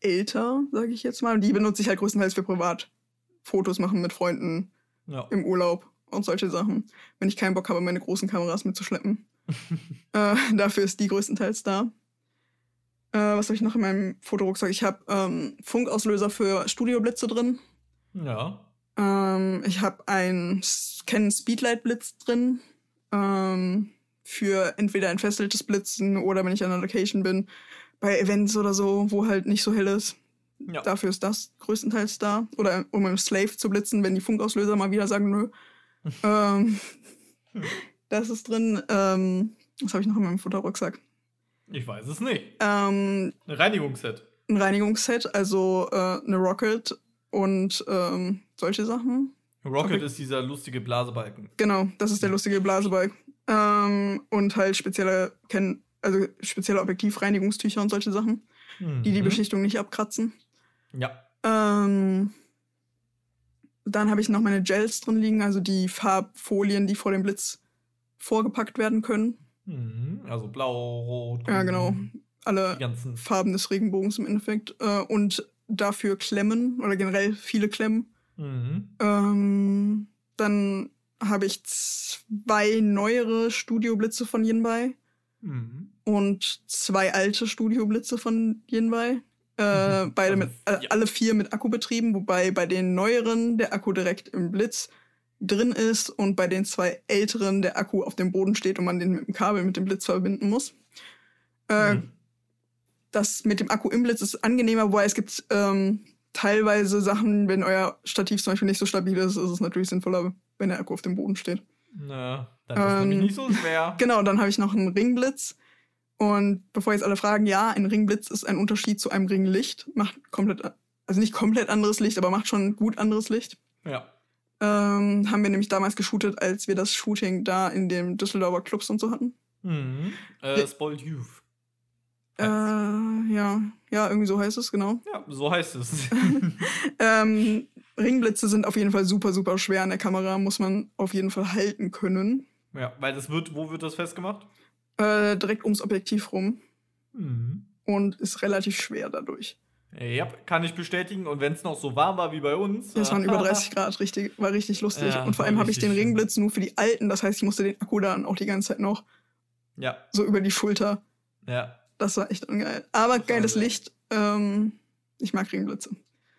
älter, sage ich jetzt mal. Und die benutze ich halt größtenteils für privat. Fotos machen mit Freunden Ja. im Urlaub und solche Sachen. Wenn ich keinen Bock habe, meine großen Kameras mitzuschleppen. äh, dafür ist die größtenteils da. Äh, was habe ich noch in meinem Fotorucksack? Ich habe ähm, Funkauslöser für Studioblitze drin. Ja. Ähm, ich habe einen Canon Speedlight Blitz drin. Ähm, für entweder entfesseltes Blitzen oder wenn ich an einer Location bin, bei Events oder so, wo halt nicht so hell ist. Ja. Dafür ist das größtenteils da. Oder um im Slave zu blitzen, wenn die Funkauslöser mal wieder sagen, nö. ähm, das ist drin. Ähm, was habe ich noch in meinem Futterrucksack? Ich weiß es nicht. Ähm, Ein Reinigungsset. ein Reinigungsset, also äh, eine Rocket und ähm, solche Sachen. Rocket ist dieser lustige Blasebalken. Genau, das ist der lustige Blasebalg. Ähm, und halt spezielle, also spezielle Objektivreinigungstücher und solche Sachen, die die Mhm. Beschichtung nicht abkratzen. Ja. Ähm, dann habe ich noch meine Gels drin liegen, also die Farbfolien, die vor dem Blitz vorgepackt werden können. Mhm. Also blau, rot. Ja, genau. Alle ganzen. Farben des Regenbogens im Endeffekt. Äh, und dafür Klemmen oder generell viele Klemmen. Mhm. Ähm, dann habe ich zwei neuere Studioblitze von Yinbai Mhm. und zwei alte Studioblitze von Yinbai. Äh, Mhm. beide mit, äh, alle vier mit Akku betrieben, wobei bei den neueren der Akku direkt im Blitz drin ist und bei den zwei älteren der Akku auf dem Boden steht und man den mit dem Kabel mit dem Blitz verbinden muss. Äh, Mhm. Das mit dem Akku im Blitz ist angenehmer, wobei es gibt ähm, teilweise Sachen, wenn euer Stativ zum Beispiel nicht so stabil ist, ist es natürlich sinnvoller, wenn der Akku auf dem Boden steht. Na, dann ist nämlich Ähm, nicht so schwer. Genau, dann habe ich noch einen Ringblitz. Und bevor jetzt alle fragen, ja, ein Ringblitz ist ein Unterschied zu einem Ringlicht. Macht komplett, also nicht komplett anderes Licht, aber macht schon gut anderes Licht. Ja. Ähm, haben wir nämlich damals geshootet, als wir das Shooting da in dem Düsseldorfer Clubs und so hatten. Mhm. Äh, Spoiled Youth. Äh, ja, ja, irgendwie so heißt es, genau. Ja, so heißt es. Ähm, Ringblitze sind auf jeden Fall super, super schwer an der Kamera, muss man auf jeden Fall halten können. ja, weil das wird, wo wird das festgemacht? Äh, direkt ums Objektiv rum Mhm. und ist relativ schwer dadurch. Ja, kann ich bestätigen. Und wenn es noch so warm war wie bei uns. Es waren über 30 Grad, richtig, war richtig lustig. Ja, und vor allem habe ich den. Ringblitz nur für die alten, das heißt, ich musste den Akku dann auch die ganze Zeit noch Ja, so über die Schulter. ja, Das war echt ungeil. Aber war geiles Licht. Ähm, ich mag Ringblitze.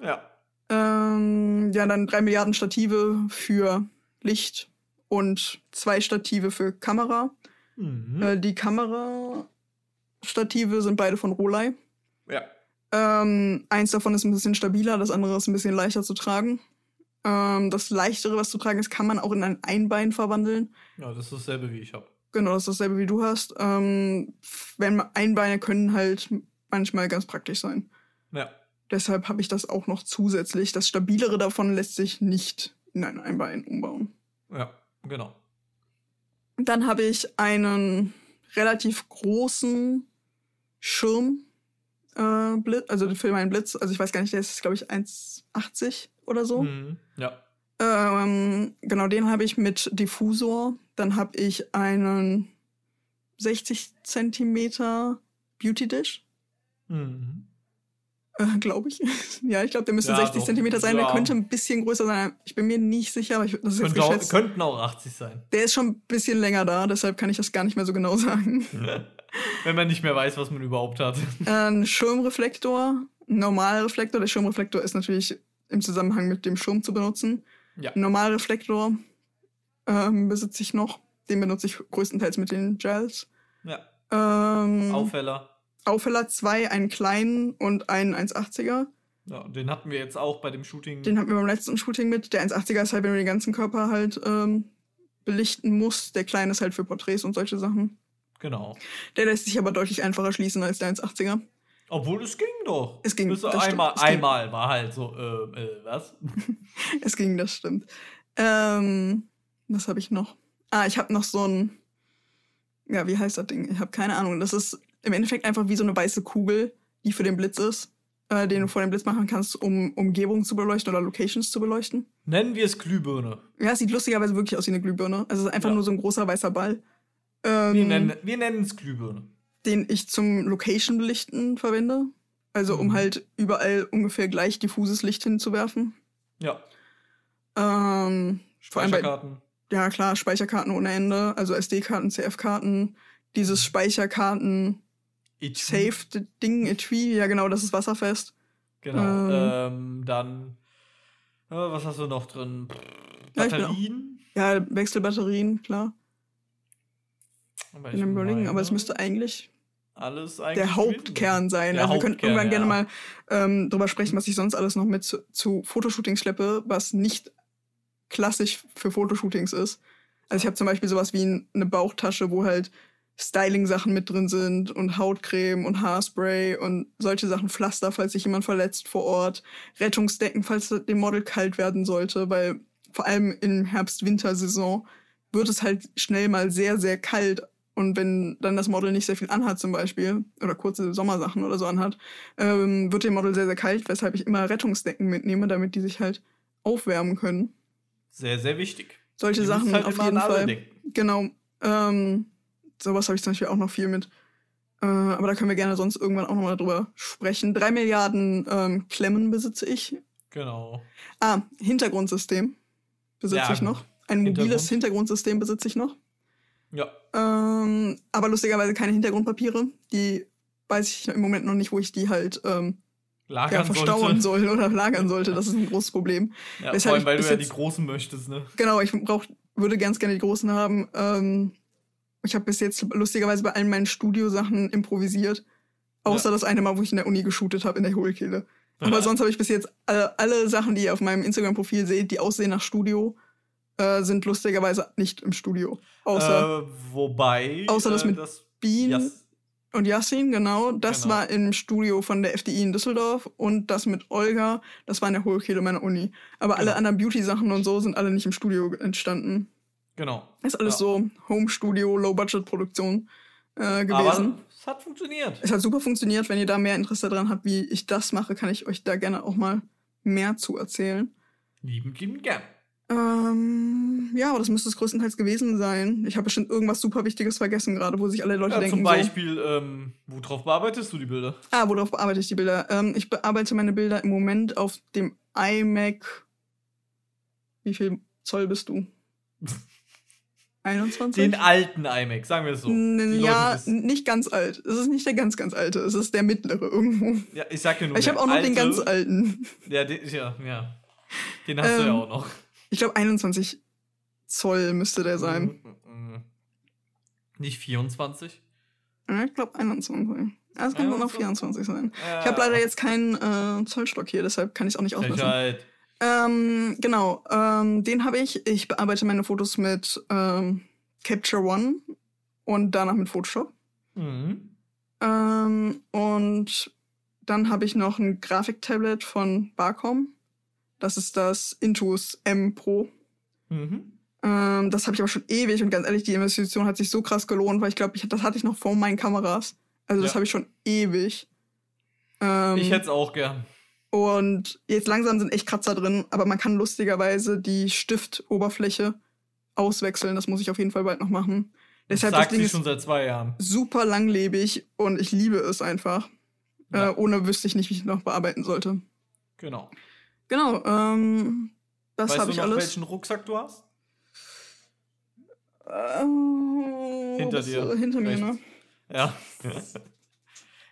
ja. Ähm, ja, dann drei Milliarden Stative für Licht und zwei Stative für Kamera. Mhm. Äh, die Kamerastative sind beide von Rolei. ja. Ähm, eins davon ist ein bisschen stabiler, das andere ist ein bisschen leichter zu tragen. Ähm, das leichtere, was zu tragen ist, kann man auch in ein Einbein verwandeln. Ja, das ist dasselbe wie ich habe. Genau, das ist dasselbe wie du hast. Ähm, wenn Einbeine können halt manchmal ganz praktisch sein. Ja. Deshalb habe ich das auch noch zusätzlich. Das stabilere davon lässt sich nicht in ein Einbein umbauen. Ja, genau. Dann habe ich einen relativ großen Schirm, äh, Blitz, also für meinen Blitz. Also ich weiß gar nicht, der ist, glaube ich, 1,80 oder so. Mhm. Ja. Ähm, genau, den habe ich mit Diffusor. Dann habe ich einen 60 Zentimeter Beauty Dish. Mhm. Äh, glaube ich. ja, ich glaube, der müsste Ja, 60 doch. Zentimeter sein. Der Ja. könnte ein bisschen größer sein. Ich bin mir nicht sicher, aber ich, das ist jetzt auch, geschätzt. könnten auch 80 sein. Der ist schon ein bisschen länger da, deshalb kann ich das gar nicht mehr so genau sagen. Wenn man nicht mehr weiß, was man überhaupt hat. Ein Schirmreflektor, ein Normalreflektor. Der Schirmreflektor ist natürlich im Zusammenhang mit dem Schirm zu benutzen. Ja. Ein Normalreflektor ähm, besitze ich noch. Den benutze ich größtenteils mit den Gels. Ja. Ähm, Aufheller. Aufheller 2, einen kleinen und einen 1,80er. Ja, den hatten wir jetzt auch bei dem Shooting. Den hatten wir beim letzten Shooting mit. Der 1,80er ist halt, wenn du den ganzen Körper halt ähm, belichten musst. Der kleine ist halt für Porträts und solche Sachen. genau. Der lässt sich aber deutlich einfacher schließen als der 1,80er. Obwohl es ging doch. Es ging, Bis das stimmt, einmal, ging. einmal war halt so, äh, äh, was? Es ging, das stimmt. Ähm, was habe ich noch? Ah, ich habe noch so ein. Ja, wie heißt das Ding? Ich habe keine Ahnung. Das ist im Endeffekt einfach wie so eine weiße Kugel, die für den Blitz ist, äh, den du vor dem Blitz machen kannst, um Umgebungen zu beleuchten oder Locations zu beleuchten. Nennen wir es Glühbirne. Ja, es sieht lustigerweise wirklich aus wie eine Glühbirne. Also es ist einfach Ja. nur so ein großer weißer Ball. Ähm, Wir nennen wir nennen es Glühbirne. den ich zum Location belichten verwende. Also um Mhm. halt überall ungefähr gleich diffuses Licht hinzuwerfen. Ja. Ähm, bei, Speicherkarten. ja klar, Speicherkarten ohne Ende, also SD-Karten, CF-Karten, dieses Speicherkarten Etui. Safe Ding, Etui, ja genau, das ist wasserfest. Genau. Ähm. Ähm, dann, äh, was hast du noch drin? Ja, ich bin auch- Batterien? Ja, Wechselbatterien, klar. Aber In dem Überlegen, aber es müsste eigentlich alles eigentlich der Hauptkern sein. Der also wir können irgendwann gerne ja. mal ähm, drüber sprechen, was ich sonst alles noch mit zu, zu Fotoshootings schleppe, was nicht klassisch für Fotoshootings ist. Also ich habe zum Beispiel sowas wie ein- eine Bauchtasche, wo halt Styling-Sachen mit drin sind und Hautcreme und Haarspray und solche Sachen, Pflaster, falls sich jemand verletzt vor Ort, Rettungsdecken, falls dem Model kalt werden sollte, weil vor allem in Herbst-Wintersaison wird es halt schnell mal sehr, sehr kalt. Und wenn dann das Model nicht sehr viel anhat zum Beispiel, oder kurze Sommersachen oder so anhat, ähm, wird dem Model sehr, sehr kalt, weshalb ich immer Rettungsdecken mitnehme, damit die sich halt aufwärmen können. Sehr, sehr wichtig. Solche müsst Sachen halt auf jeden Fall. Genau. Ähm, sowas habe ich zum Beispiel auch noch viel mit. Äh, aber da können wir gerne sonst irgendwann auch nochmal drüber sprechen. Drei Milliarden ähm, Klemmen besitze ich. Genau. Ah, Hintergrundsystem besitze Ja, ich noch. Ein mobiles Hintergrund. Hintergrundsystem besitze ich noch. Ja. Ähm, aber lustigerweise keine Hintergrundpapiere. Die weiß ich im Moment noch nicht, wo ich die halt ähm, lagern ja, verstauen soll oder lagern sollte. Das ist ein großes Problem. Ja, Weshalb vor allem, weil du ja die großen möchtest, ne? Genau, ich brauch, würde ganz gerne die großen haben. Ähm, ich habe bis jetzt lustigerweise bei allen meinen Studiosachen improvisiert. Außer Ja. das eine Mal, wo ich in der Uni geshootet habe, in der Hohlkehle. Aber sonst habe ich bis jetzt alle, alle Sachen, die ihr auf meinem Instagram-Profil seht, die aussehen nach Studio, äh, sind lustigerweise nicht im Studio. Außer äh, wobei. außer das äh, mit das, Bean Jas- und Yassin, genau. Das Genau. war im Studio von der FDI in Düsseldorf. Und das mit Olga, das war in der Hohlkehle meiner Uni. Aber alle Genau. anderen Beauty-Sachen und so sind alle nicht im Studio entstanden. Genau. Ist alles Ja. so Home-Studio, Low-Budget-Produktion äh, gewesen. Aber es hat funktioniert. es hat super funktioniert. Wenn ihr da mehr Interesse daran habt, wie ich das mache, kann ich euch da gerne auch mal mehr zu erzählen. Liebend, liebend gern. Ähm, ja, aber das müsste es größtenteils gewesen sein. Ich habe bestimmt irgendwas super Wichtiges vergessen gerade, wo sich alle Leute Ja, denken, zum so, Beispiel, ähm, worauf bearbeitest du die Bilder? ah, worauf bearbeite ich die Bilder? Ähm, ich bearbeite meine Bilder im Moment auf dem iMac. Wie viel Zoll bist du? 21? Den alten iMac, sagen wir es so. Die ja, Leute nicht ganz alt. Es ist nicht der ganz, ganz alte. Es ist der mittlere irgendwo. ja, ich sag dir nur. Ich habe auch noch den alte- ganz alten. Ja, den, ja, ja. Den hast du ja Ähm, auch noch. Ich glaube 21 Zoll müsste der sein. Mm, mm, mm. Nicht 24? Ja, ich glaube 21. Ja, es kann nur noch 21? 24 sein. Ja. Ich habe leider jetzt keinen äh, Zollstock hier, deshalb kann ich es auch nicht ausmessen. Frechheit. Ähm, genau, ähm, den habe ich. Ich bearbeite meine Fotos mit ähm, Capture One und danach mit Photoshop. Mhm. Ähm, und dann habe ich noch ein Grafiktablet von Barcom. Das ist das Intus M Pro. Mhm. Ähm, das habe ich aber schon ewig und ganz ehrlich, die Investition hat sich so krass gelohnt, weil ich glaube, ich, das hatte ich noch vor meinen Kameras. Also das Ja. habe ich schon ewig. Ähm, Ich hätte es auch gern. Und jetzt langsam sind echt Kratzer drin, aber man kann lustigerweise die Stiftoberfläche auswechseln. Das muss ich auf jeden Fall bald noch machen. Deshalb das Sagt Ding sie ist schon seit zwei Jahren. super langlebig und ich liebe es einfach. Ja. Äh, ohne wüsste ich nicht, wie ich noch bearbeiten sollte. Genau. Genau, ähm, das weißt habe du ich noch, alles. welchen Rucksack du hast? Äh, Hinter das, dir. äh, Hinter mir, ne? Rechts. Ja.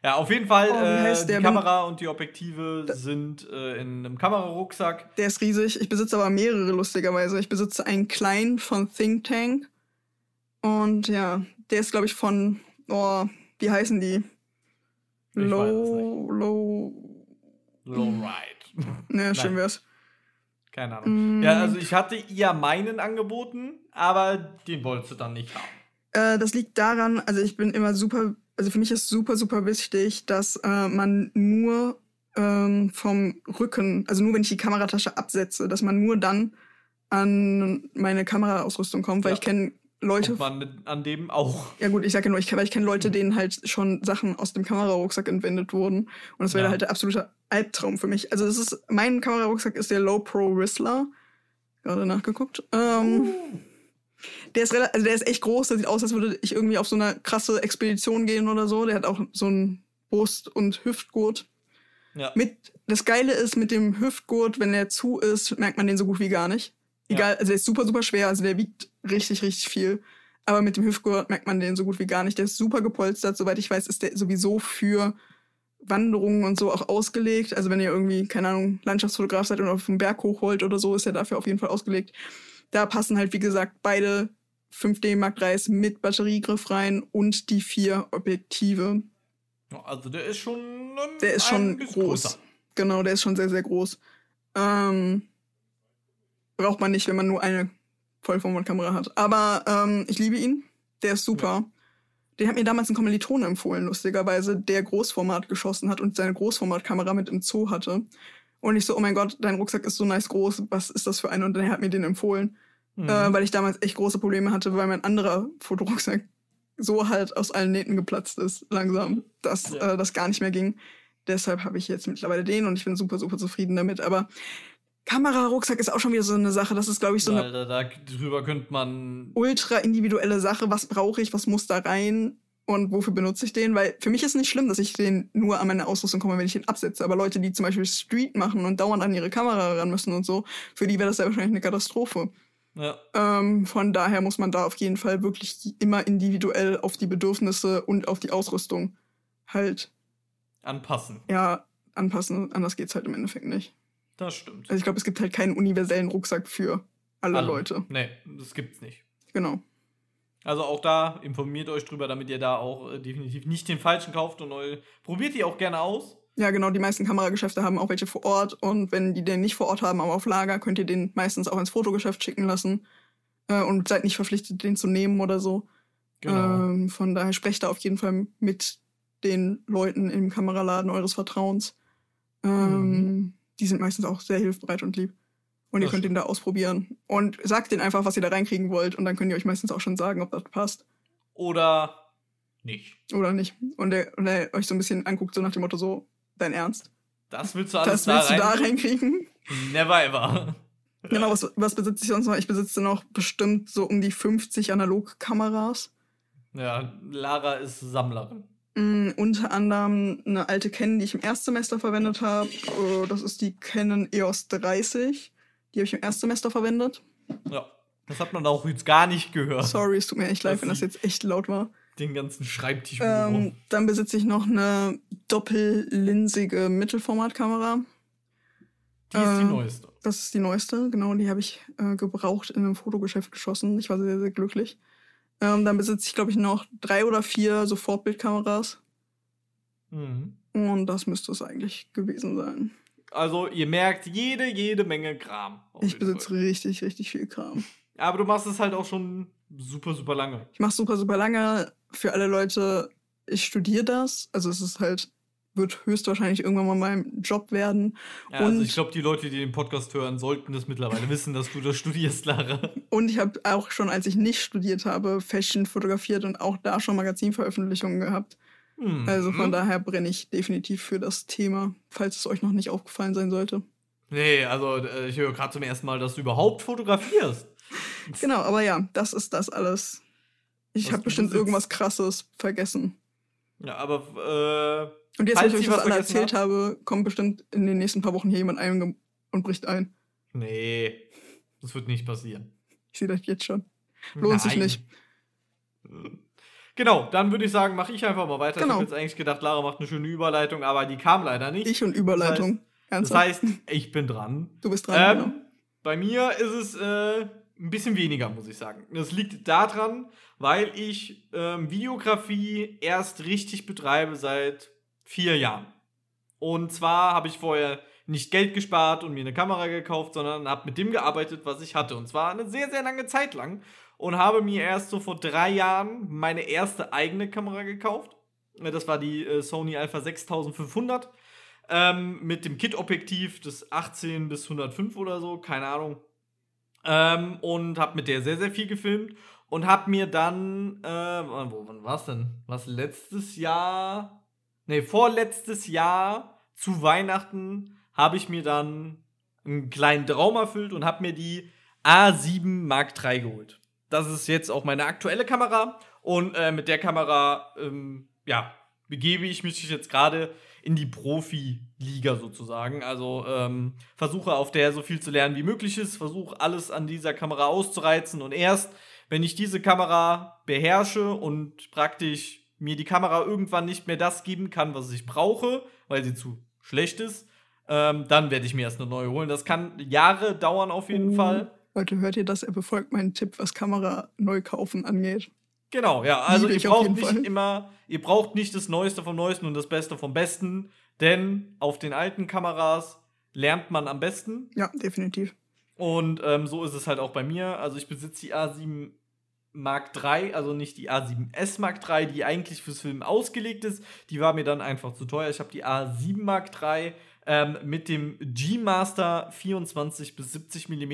ja, auf jeden Fall, Oh, äh, die? Kamera und die Objektive sind äh, in einem Kamerarucksack. Der ist riesig. Ich besitze aber mehrere, lustigerweise. Ich besitze einen kleinen von Think Tank. Und ja, der ist, glaube ich, von, oh, wie heißen die? Ich es Low, low. Lowride. Ne, schön wär's. Keine Ahnung. Mm. Ja, also ich hatte ihr meinen angeboten, aber den wolltest du dann nicht haben. Äh, das liegt daran, also ich bin immer super, also für mich ist super, super wichtig, dass äh, man nur ähm, vom Rücken, also nur wenn ich die Kameratasche absetze, dass man nur dann an meine Kameraausrüstung kommt, weil Ja. ich kenne Leute, man an dem auch. ja gut, ich sage ja nur, ich, weil ich kenne Leute, denen halt schon Sachen aus dem Kamerarucksack entwendet wurden und das wäre Ja. halt der absolute Albtraum für mich. Also das ist, mein Kamerarucksack ist der Low Pro Whistler, gerade nachgeguckt. Ähm, Der ist, also der ist echt groß, der sieht aus, als würde ich irgendwie auf so eine krasse Expedition gehen oder so. Der hat auch so einen Brust- und Hüftgurt. Ja. Mit, das Geile ist, mit dem Hüftgurt, wenn der zu ist, merkt man den so gut wie gar nicht. Egal, also der ist super, super schwer, also der wiegt richtig, richtig viel. Aber mit dem Hüftgurt merkt man den so gut wie gar nicht. Der ist super gepolstert, soweit ich weiß, ist der sowieso für Wanderungen und so auch ausgelegt. Also wenn ihr irgendwie, keine Ahnung, Landschaftsfotograf seid und auf den Berg hoch wollt oder so, ist er dafür auf jeden Fall ausgelegt. Da passen halt, wie gesagt, beide 5D Mark IIIs mit Batteriegriff rein und die vier Objektive. Also der ist schon. ähm, Der ist schon groß. größer. Genau, der ist schon sehr, sehr groß. Ähm, braucht man nicht, wenn man nur eine Vollformatkamera hat. Aber ähm, ich liebe ihn. Der ist super. Den hat mir damals ein Kommilitone empfohlen, lustigerweise, der Großformat geschossen hat und seine Großformatkamera mit im Zoo hatte. Und ich so, oh mein Gott, dein Rucksack ist so nice groß, was ist das für einer? Und er hat mir den empfohlen, Mhm. äh, weil ich damals echt große Probleme hatte, weil mein anderer Fotorucksack so halt aus allen Nähten geplatzt ist, langsam, dass Ja. äh, das gar nicht mehr ging. Deshalb habe ich jetzt mittlerweile den und ich bin super, super zufrieden damit. Aber Kamerarucksack ist auch schon wieder so eine Sache. Das ist, glaube ich, so eine da, drüber könnte man. ultra individuelle Sache. Was brauche ich? Was muss da rein? Und wofür benutze ich den? Weil für mich ist nicht schlimm, dass ich den nur an meine Ausrüstung komme, wenn ich den absetze. Aber Leute, die zum Beispiel Street machen und dauernd an ihre Kamera ran müssen und so, für die wäre das ja wahrscheinlich eine Katastrophe. Ja. Ähm, von daher muss man da auf jeden Fall wirklich immer individuell auf die Bedürfnisse und auf die Ausrüstung halt, Anpassen. ja, anpassen. Anders geht's halt im Endeffekt nicht. Das stimmt. Also ich glaube, es gibt halt keinen universellen Rucksack für alle, Alle. Leute. Nee, das gibt's nicht. Genau. Also auch da informiert euch drüber, damit ihr da auch äh, definitiv nicht den falschen kauft und neu. Probiert die auch gerne aus. Ja, genau, die meisten Kamerageschäfte haben auch welche vor Ort und wenn die den nicht vor Ort haben, aber auf Lager, könnt ihr den meistens auch ins Fotogeschäft schicken lassen äh, und seid nicht verpflichtet, den zu nehmen oder so. Genau. Ähm, von daher sprecht da auf jeden Fall mit den Leuten im Kameraladen eures Vertrauens. Ähm, Die sind meistens auch sehr hilfsbereit und lieb. Und ihr Das könnt den da ausprobieren. Und sagt denen einfach, was ihr da reinkriegen wollt. Und dann könnt ihr euch meistens auch schon sagen, ob das passt Oder nicht. oder nicht. Und der, und der euch so ein bisschen anguckt, so nach dem Motto, so, dein Ernst? Das willst du alles Das willst da du da rein? reinkriegen? Never ever. Genau, was, was besitze ich sonst noch? Ich besitze noch bestimmt so um die 50 Analogkameras. Ja, Lara ist Sammlerin. Mm, unter anderem eine alte Canon, die ich im Erstsemester verwendet habe. Äh, das ist die Canon EOS 30. Die habe ich im Erstsemester verwendet. Ja. Das hat man auch jetzt gar nicht gehört. Sorry, es tut mir echt leid, wenn das jetzt echt laut war. Den ganzen Schreibtisch. Ähm, dann besitze ich noch eine doppellinsige Mittelformatkamera. die ist die äh, neueste. Das ist die neueste, genau, die habe ich äh, gebraucht in einem Fotogeschäft geschossen. Ich war sehr, sehr glücklich. Ähm, dann besitze ich, glaube ich, noch drei oder vier Sofortbildkameras. Mhm. Und das müsste es eigentlich gewesen sein. Also, ihr merkt jede, jede Menge Kram. Ich besitze Fall. richtig, richtig viel Kram. Aber du machst es halt auch schon super, super lange. Ich mache super, super lange. Für alle Leute, ich studiere das. Also es ist halt, wird höchstwahrscheinlich irgendwann mal mein Job werden. Ja, also Und- ich glaube, die Leute, die den Podcast hören, sollten das mittlerweile wissen, dass du das studierst, Lara. Und ich habe auch schon, als ich nicht studiert habe, Fashion fotografiert und auch da schon Magazinveröffentlichungen gehabt. Mhm. Also von daher brenne ich definitiv für das Thema, falls es euch noch nicht aufgefallen sein sollte. Nee, also äh, ich höre gerade zum ersten Mal, dass du überhaupt fotografierst. Genau, aber ja, das ist das alles. Ich habe bestimmt irgendwas Krasses vergessen. Ja, aber Und jetzt, Falls wo ich ich was das erzählt habe, kommt bestimmt in den nächsten paar Wochen hier jemand ein und bricht ein. äh, nee, das wird nicht passieren. Ich sehe das jetzt schon. Lohnt sich Nein. nicht. Genau, dann würde ich sagen, mache ich einfach mal weiter. Ich Genau. habe jetzt eigentlich gedacht, Lara macht eine schöne Überleitung, aber die kam leider nicht. Ich und Überleitung. das Ernsthaft? heißt, ich bin dran. du bist dran. Ähm, genau. Bei mir ist es äh, ein bisschen weniger, muss ich sagen. Das liegt daran, weil ich ähm, Videografie erst richtig betreibe seit vier Jahren. Und zwar habe ich vorher nicht Geld gespart und mir eine Kamera gekauft, sondern habe mit dem gearbeitet, was ich hatte. Und zwar eine sehr, sehr lange Zeit lang. Und habe mir erst so vor drei Jahren meine erste eigene Kamera gekauft. Das war die äh, Sony Alpha 6500 ähm, mit dem Kit-Objektiv des 18 bis 105 oder so, keine Ahnung. Ähm, und habe mit der sehr, sehr viel gefilmt und habe mir dann, äh, wo, wann war's denn? Was letztes Jahr? Nee, vorletztes Jahr zu Weihnachten habe ich mir dann einen kleinen Traum erfüllt und habe mir die A7 Mark III geholt. Das ist jetzt auch meine aktuelle Kamera und äh, mit der Kamera, ähm, ja, begebe ich mich jetzt gerade in die Profi-Liga sozusagen. Also ähm, versuche auf der so viel zu lernen wie möglich ist, versuche alles an dieser Kamera auszureizen und erst, wenn ich diese Kamera beherrsche und praktisch mir die Kamera irgendwann nicht mehr das geben kann, was ich brauche, weil sie zu schlecht ist, ähm, dann werde ich mir erst eine neue holen. Das kann Jahre dauern auf jeden Oh. Fall. Leute, hört ihr das? Er befolgt meinen Tipp, was Kamera neu kaufen angeht. Genau, ja. Also ihr braucht nicht Fall. immer, ihr braucht nicht das Neueste vom Neuesten und das Beste vom Besten, denn auf den alten Kameras lernt man am besten. Ja, definitiv. Und ähm, so ist es halt auch bei mir. Also ich besitze die A7 Mark III, also nicht die A7S Mark III, die eigentlich fürs Filmen ausgelegt ist. Die war mir dann einfach zu teuer. Ich habe die A7 Mark III ähm, mit dem G-Master 24 bis 70 mm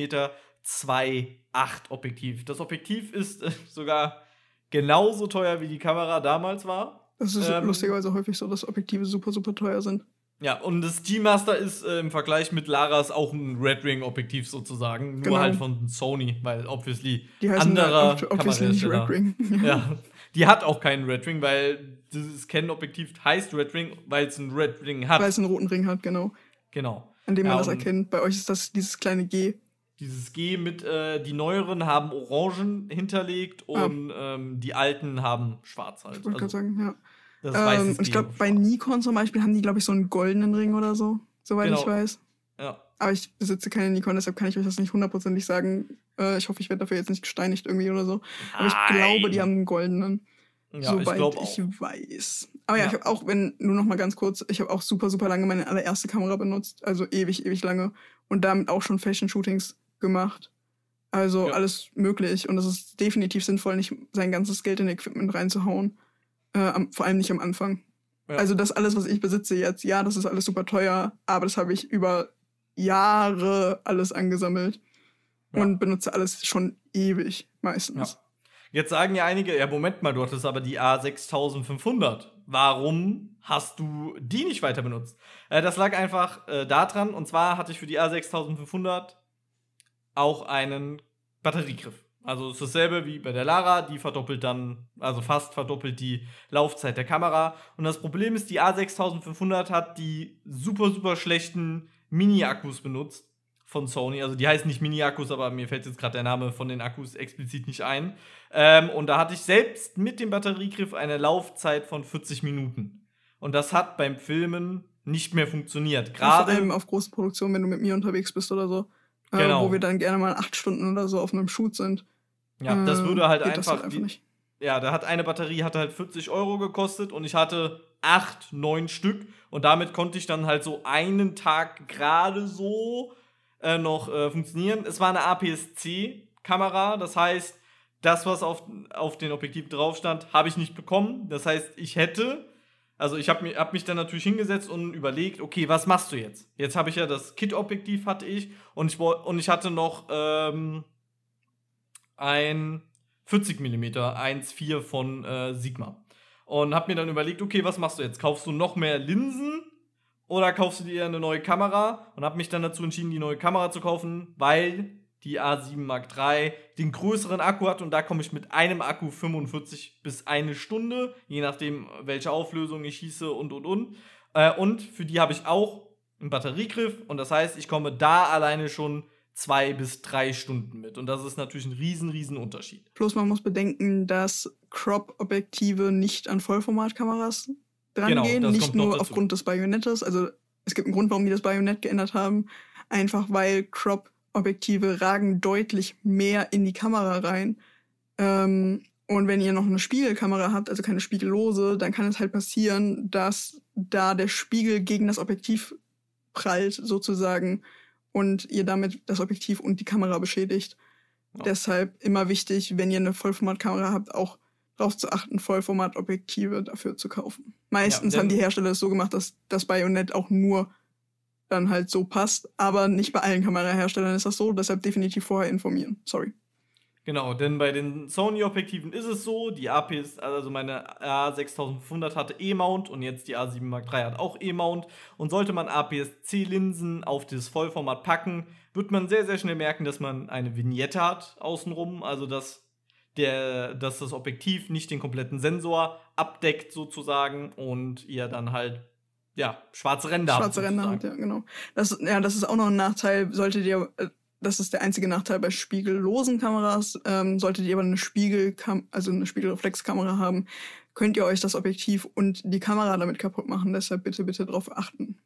2.8 Objektiv. Das Objektiv ist äh, sogar genauso teuer wie die Kamera damals war. Das ist Ähm, lustigerweise häufig so, dass Objektive super, super teuer sind. Ja, und das G-Master ist äh, im Vergleich mit Laras auch ein Red Ring-Objektiv sozusagen. Nur Genau. halt von Sony, weil obviously Die anderer halt obviously nicht. Red Ring. Ja, die hat auch keinen Red Ring, weil dieses Canon-Objektiv heißt Red Ring, weil es einen Red Ring hat. Weil es einen roten Ring hat, genau. Genau. An dem man Ja, das erkennt. Bei euch ist das dieses kleine G. Dieses G mit, äh, die neueren haben Orangen hinterlegt Ah. und ähm, die alten haben schwarz halt. Ich wollte gerade Also, sagen, ja. Das ähm, und ich glaube, bei Nikon zum Beispiel haben die, glaube ich, so einen goldenen Ring oder so, soweit genau. ich weiß. Ja. Aber ich besitze keine Nikon, deshalb kann ich euch das nicht hundertprozentig sagen. Äh, ich hoffe, ich werde dafür jetzt nicht gesteinigt irgendwie oder so. Aber ich glaube, die haben einen goldenen. Ja, soweit ich, ich weiß. Aber ja, ja. ich habe auch, wenn, nur noch mal ganz kurz, ich habe auch super, super lange meine allererste Kamera benutzt. Also ewig, ewig lange. Und damit auch schon Fashion-Shootings gemacht. Also ja. alles möglich. Und es ist definitiv sinnvoll, nicht sein ganzes Geld in Equipment reinzuhauen. Äh, am, vor allem nicht am Anfang. Ja. Also das alles, was ich besitze jetzt, ja, das ist alles super teuer, aber das habe ich über Jahre alles angesammelt ja. und benutze alles schon ewig meistens. Jetzt sagen ja einige, ja, Moment mal, du hattest aber die A6500. Warum hast du die nicht weiter benutzt? Äh, das lag einfach äh, daran, und zwar hatte ich für die A6500 auch einen Batteriegriff. Also es ist dasselbe wie bei der Lara, die verdoppelt dann, also fast verdoppelt die Laufzeit der Kamera. Und das Problem ist, die A6500 hat die super, super schlechten Mini-Akkus benutzt von Sony. Also die heißen nicht Mini-Akkus, aber mir fällt jetzt gerade der Name von den Akkus explizit nicht ein. Ähm, und da hatte ich selbst mit dem Batteriegriff eine Laufzeit von 40 Minuten. Und das hat beim Filmen nicht mehr funktioniert. Gerade vor allem auf großen Produktionen, wenn du mit mir unterwegs bist oder so. Äh, genau. Äh, wo wir dann gerne mal acht Stunden oder so auf einem Shoot sind. Ja, das würde halt einfach. Halt einfach die, ja, da hat eine Batterie hatte halt 40 Euro gekostet und ich hatte acht, neun Stück und damit konnte ich dann halt so einen Tag gerade so äh, noch äh, funktionieren. Es war eine APS-C-Kamera, das heißt, das, was auf, auf den Objektiv drauf stand, habe ich nicht bekommen. Das heißt, ich hätte, also ich habe hab mich dann natürlich hingesetzt und überlegt, okay, was machst du jetzt? Jetzt habe ich ja das Kit-Objektiv hatte ich und ich, und ich hatte noch ähm, ein 40 mm 1.4 von äh, Sigma. Und habe mir dann überlegt, okay, was machst du jetzt? Kaufst du noch mehr Linsen oder kaufst du dir eine neue Kamera? Und habe mich dann dazu entschieden, die neue Kamera zu kaufen, weil die A7 Mark III den größeren Akku hat und da komme ich mit einem Akku 45 bis eine Stunde, je nachdem, welche Auflösung ich schieße und und und. Äh, und für die habe ich auch einen Batteriegriff und das heißt, ich komme da alleine schon zwei bis drei Stunden mit. Und das ist natürlich ein riesen, riesen Unterschied. Plus man muss bedenken, dass Crop-Objektive nicht an Vollformatkameras drangehen, genau, nicht nur aufgrund des Bajonettes. Also es gibt einen Grund, warum die das Bajonett geändert haben. Einfach weil Crop-Objektive ragen deutlich mehr in die Kamera rein. Ähm, und wenn ihr noch eine Spiegelkamera habt, also keine spiegellose, dann kann es halt passieren, dass da der Spiegel gegen das Objektiv prallt, sozusagen und ihr damit das Objektiv und die Kamera beschädigt. Ja. Deshalb immer wichtig, wenn ihr eine Vollformatkamera habt, auch darauf zu achten, Vollformatobjektive dafür zu kaufen. Meistens ja, haben die Hersteller es so gemacht, dass das Bajonett auch nur dann halt so passt, aber nicht bei allen Kameraherstellern ist das so, deshalb definitiv vorher informieren. Sorry. Genau, denn bei den Sony-Objektiven ist es so, die APs, also meine A6500 hatte E-Mount und jetzt die A7 Mark III hat auch E-Mount. Und sollte man APS-C-Linsen auf das Vollformat packen, wird man sehr, sehr schnell merken, dass man eine Vignette hat außenrum, also dass, der, dass das Objektiv nicht den kompletten Sensor abdeckt sozusagen und ihr dann halt ja, schwarze Ränder Schwarze Ränder habt, ja, genau. Das, ja, das ist auch noch ein Nachteil, solltet ihr äh, das ist der einzige Nachteil bei spiegellosen Kameras. Ähm, solltet ihr aber eine Spiegelkam also eine Spiegelreflexkamera haben, könnt ihr euch das Objektiv und die Kamera damit kaputt machen. Deshalb bitte, bitte darauf achten.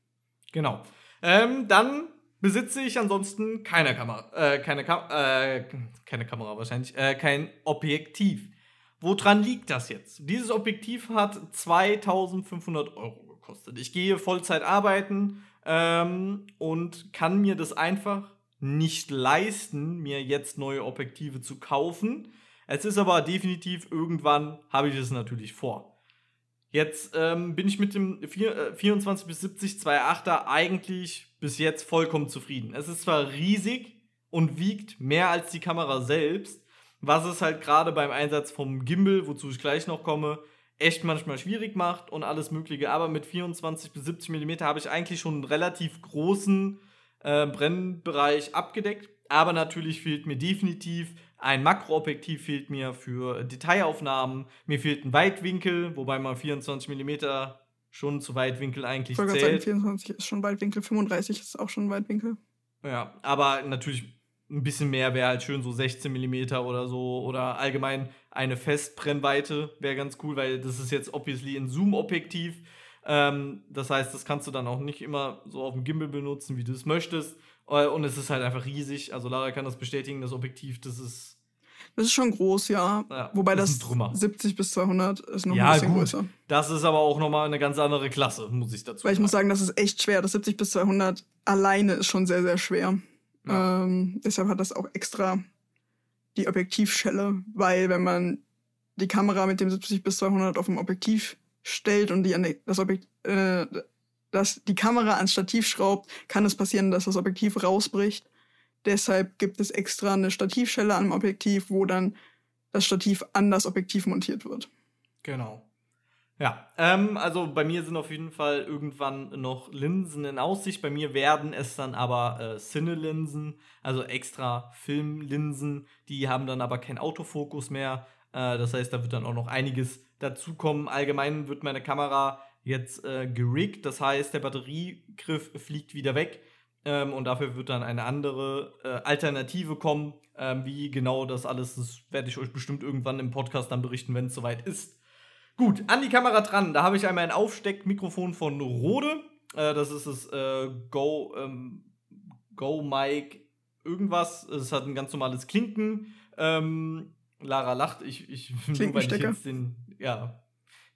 Genau. Ähm, dann besitze ich ansonsten keine Kamera, äh, keine, Kam äh, keine Kamera wahrscheinlich, äh, kein Objektiv. Woran liegt das jetzt? Dieses Objektiv hat 2500 Euro gekostet. Ich gehe Vollzeit arbeiten ähm, und kann mir das einfach nicht leisten, mir jetzt neue Objektive zu kaufen. Es ist aber definitiv, irgendwann habe ich das natürlich vor. Jetzt ähm, bin ich mit dem 4, äh, 24 bis 70 2.8er eigentlich bis jetzt vollkommen zufrieden. Es ist zwar riesig und wiegt mehr als die Kamera selbst, was es halt gerade beim Einsatz vom Gimbal, wozu ich gleich noch komme, echt manchmal schwierig macht und alles Mögliche. Aber mit 24 bis 70 mm habe ich eigentlich schon einen relativ großen äh, Brennbereich abgedeckt. Aber natürlich fehlt mir definitiv ein Makroobjektiv fehlt mir für Detailaufnahmen. Mir fehlt ein Weitwinkel, wobei man 24 mm schon zu Weitwinkel eigentlich ich zählt. Sagen, 24 ist schon Weitwinkel, 35 ist auch schon Weitwinkel. Ja, aber natürlich ein bisschen mehr wäre halt schön, so 16 mm oder so. Oder allgemein eine Festbrennweite wäre ganz cool, weil das ist jetzt obviously ein Zoom-Objektiv. Ähm, das heißt, das kannst du dann auch nicht immer so auf dem Gimbal benutzen, wie du es möchtest. Äh, und es ist halt einfach riesig. Also Lara kann das bestätigen, das Objektiv, das ist. Das ist schon groß, ja. Ja, Wobei das das, ist ein Trümmer. 70 bis 200 ist noch Ja, ein bisschen gut. größer. Das ist aber auch nochmal eine ganz andere Klasse, muss ich dazu Weil ich muss sagen. sagen, das ist echt schwer. Das 70 bis 200 alleine ist schon sehr, sehr schwer. Ja. Ähm, deshalb hat das auch extra die Objektivschelle, weil wenn man die Kamera mit dem 70 bis 200 auf dem Objektiv stellt und die an die- das Objekt, äh, dass die Kamera ans Stativ schraubt, kann es passieren, dass das Objektiv rausbricht. Deshalb gibt es extra eine Stativschelle am Objektiv, wo dann das Stativ an das Objektiv montiert wird. Genau. Ja, ähm, also bei mir sind auf jeden Fall irgendwann noch Linsen in Aussicht. Bei mir werden es dann aber äh, Cine-Linsen, also extra Filmlinsen. Die haben dann aber keinen Autofokus mehr. Äh, das heißt, da wird dann auch noch einiges dazukommen. Allgemein wird meine Kamera jetzt äh, geriggt. Das heißt, der Batteriegriff fliegt wieder weg. Ähm, und dafür wird dann eine andere äh, Alternative kommen. Ähm, wie genau das alles, das werde ich euch bestimmt irgendwann im Podcast dann berichten, wenn es soweit ist. Gut, an die Kamera dran. Da habe ich einmal ein Aufsteckmikrofon von Rode. Äh, das ist das äh, Go, ähm, Go Mic irgendwas. Es hat ein ganz normales Klinken. Ähm, Lara lacht. Ich, ich nur weil ich jetzt den, ja,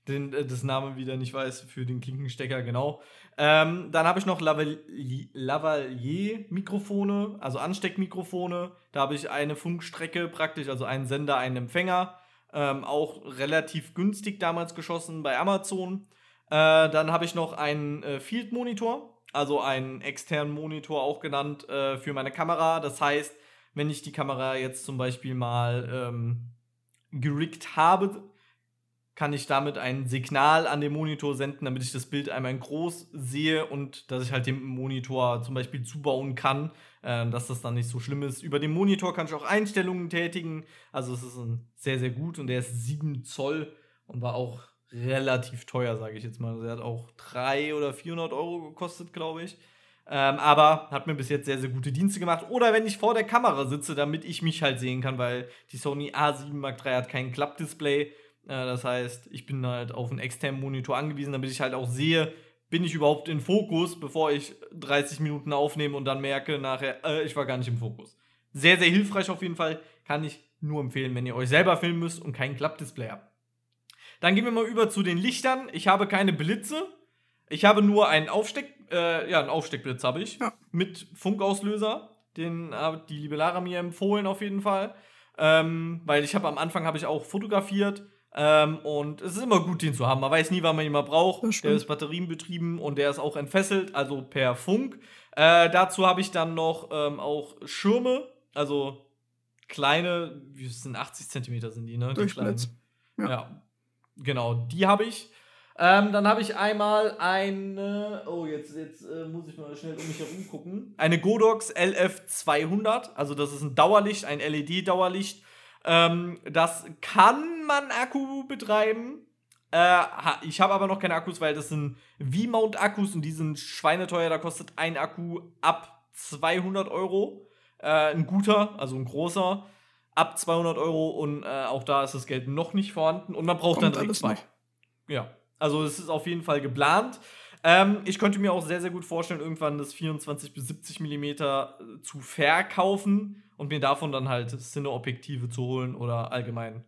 den, äh, das Name wieder nicht weiß für den Klinkenstecker, genau. Ähm, dann habe ich noch Lavalier- Lavalier-Mikrofone, also Ansteckmikrofone. Da habe ich eine Funkstrecke praktisch, also einen Sender, einen Empfänger. Ähm, auch relativ günstig damals geschossen bei Amazon. Äh, dann habe ich noch einen äh, Field-Monitor, also einen externen Monitor auch genannt äh, für meine Kamera. Das heißt, wenn ich die Kamera jetzt zum Beispiel mal ähm, geriggt habe, kann ich damit ein Signal an den Monitor senden, damit ich das Bild einmal in groß sehe und dass ich halt den Monitor zum Beispiel zubauen kann, äh, dass das dann nicht so schlimm ist. Über den Monitor kann ich auch Einstellungen tätigen. Also es ist ein sehr, sehr gut und der ist 7 Zoll und war auch relativ teuer, sage ich jetzt mal. Also er hat auch 300 oder 400 Euro gekostet, glaube ich. Ähm, aber hat mir bis jetzt sehr, sehr gute Dienste gemacht. Oder wenn ich vor der Kamera sitze, damit ich mich halt sehen kann, weil die Sony A7 Mark III hat kein Klappdisplay. Äh, das heißt, ich bin halt auf einen externen Monitor angewiesen, damit ich halt auch sehe, bin ich überhaupt in Fokus, bevor ich 30 Minuten aufnehme und dann merke nachher, äh, ich war gar nicht im Fokus. Sehr, sehr hilfreich auf jeden Fall. Kann ich nur empfehlen, wenn ihr euch selber filmen müsst und kein Klappdisplay habt. Dann gehen wir mal über zu den Lichtern. Ich habe keine Blitze. Ich habe nur einen Aufsteck, äh, ja, einen Aufsteckblitz habe ich. Ja. Mit Funkauslöser. Den hat die liebe Lara mir empfohlen auf jeden Fall. Ähm, weil ich habe am Anfang habe ich auch fotografiert. Ähm, und es ist immer gut, den zu haben. Man weiß nie, wann man ihn mal braucht. Der ist batterienbetrieben und der ist auch entfesselt, also per Funk. Äh, dazu habe ich dann noch ähm, auch Schirme, also kleine, wie sind 80 Zentimeter sind die, ne? Kleinen. Ja. Ja. Genau, die habe ich. Ähm, dann habe ich einmal eine, oh, jetzt, jetzt äh, muss ich mal schnell um mich herum gucken. Eine Godox LF200, also das ist ein Dauerlicht, ein LED-Dauerlicht. Ähm, das kann man Akku betreiben. Äh, ich habe aber noch keine Akkus, weil das sind V-Mount-Akkus und die sind schweineteuer. Da kostet ein Akku ab 200 Euro. Äh, ein guter, also ein großer, ab 200 Euro und äh, auch da ist das Geld noch nicht vorhanden und man braucht dann Kommt direkt alles zwei. noch. Ja, also es ist auf jeden Fall geplant. Ähm, ich könnte mir auch sehr, sehr gut vorstellen, irgendwann das 24 bis 70 Millimeter äh, zu verkaufen und mir davon dann halt Cine-Objektive zu holen oder allgemein.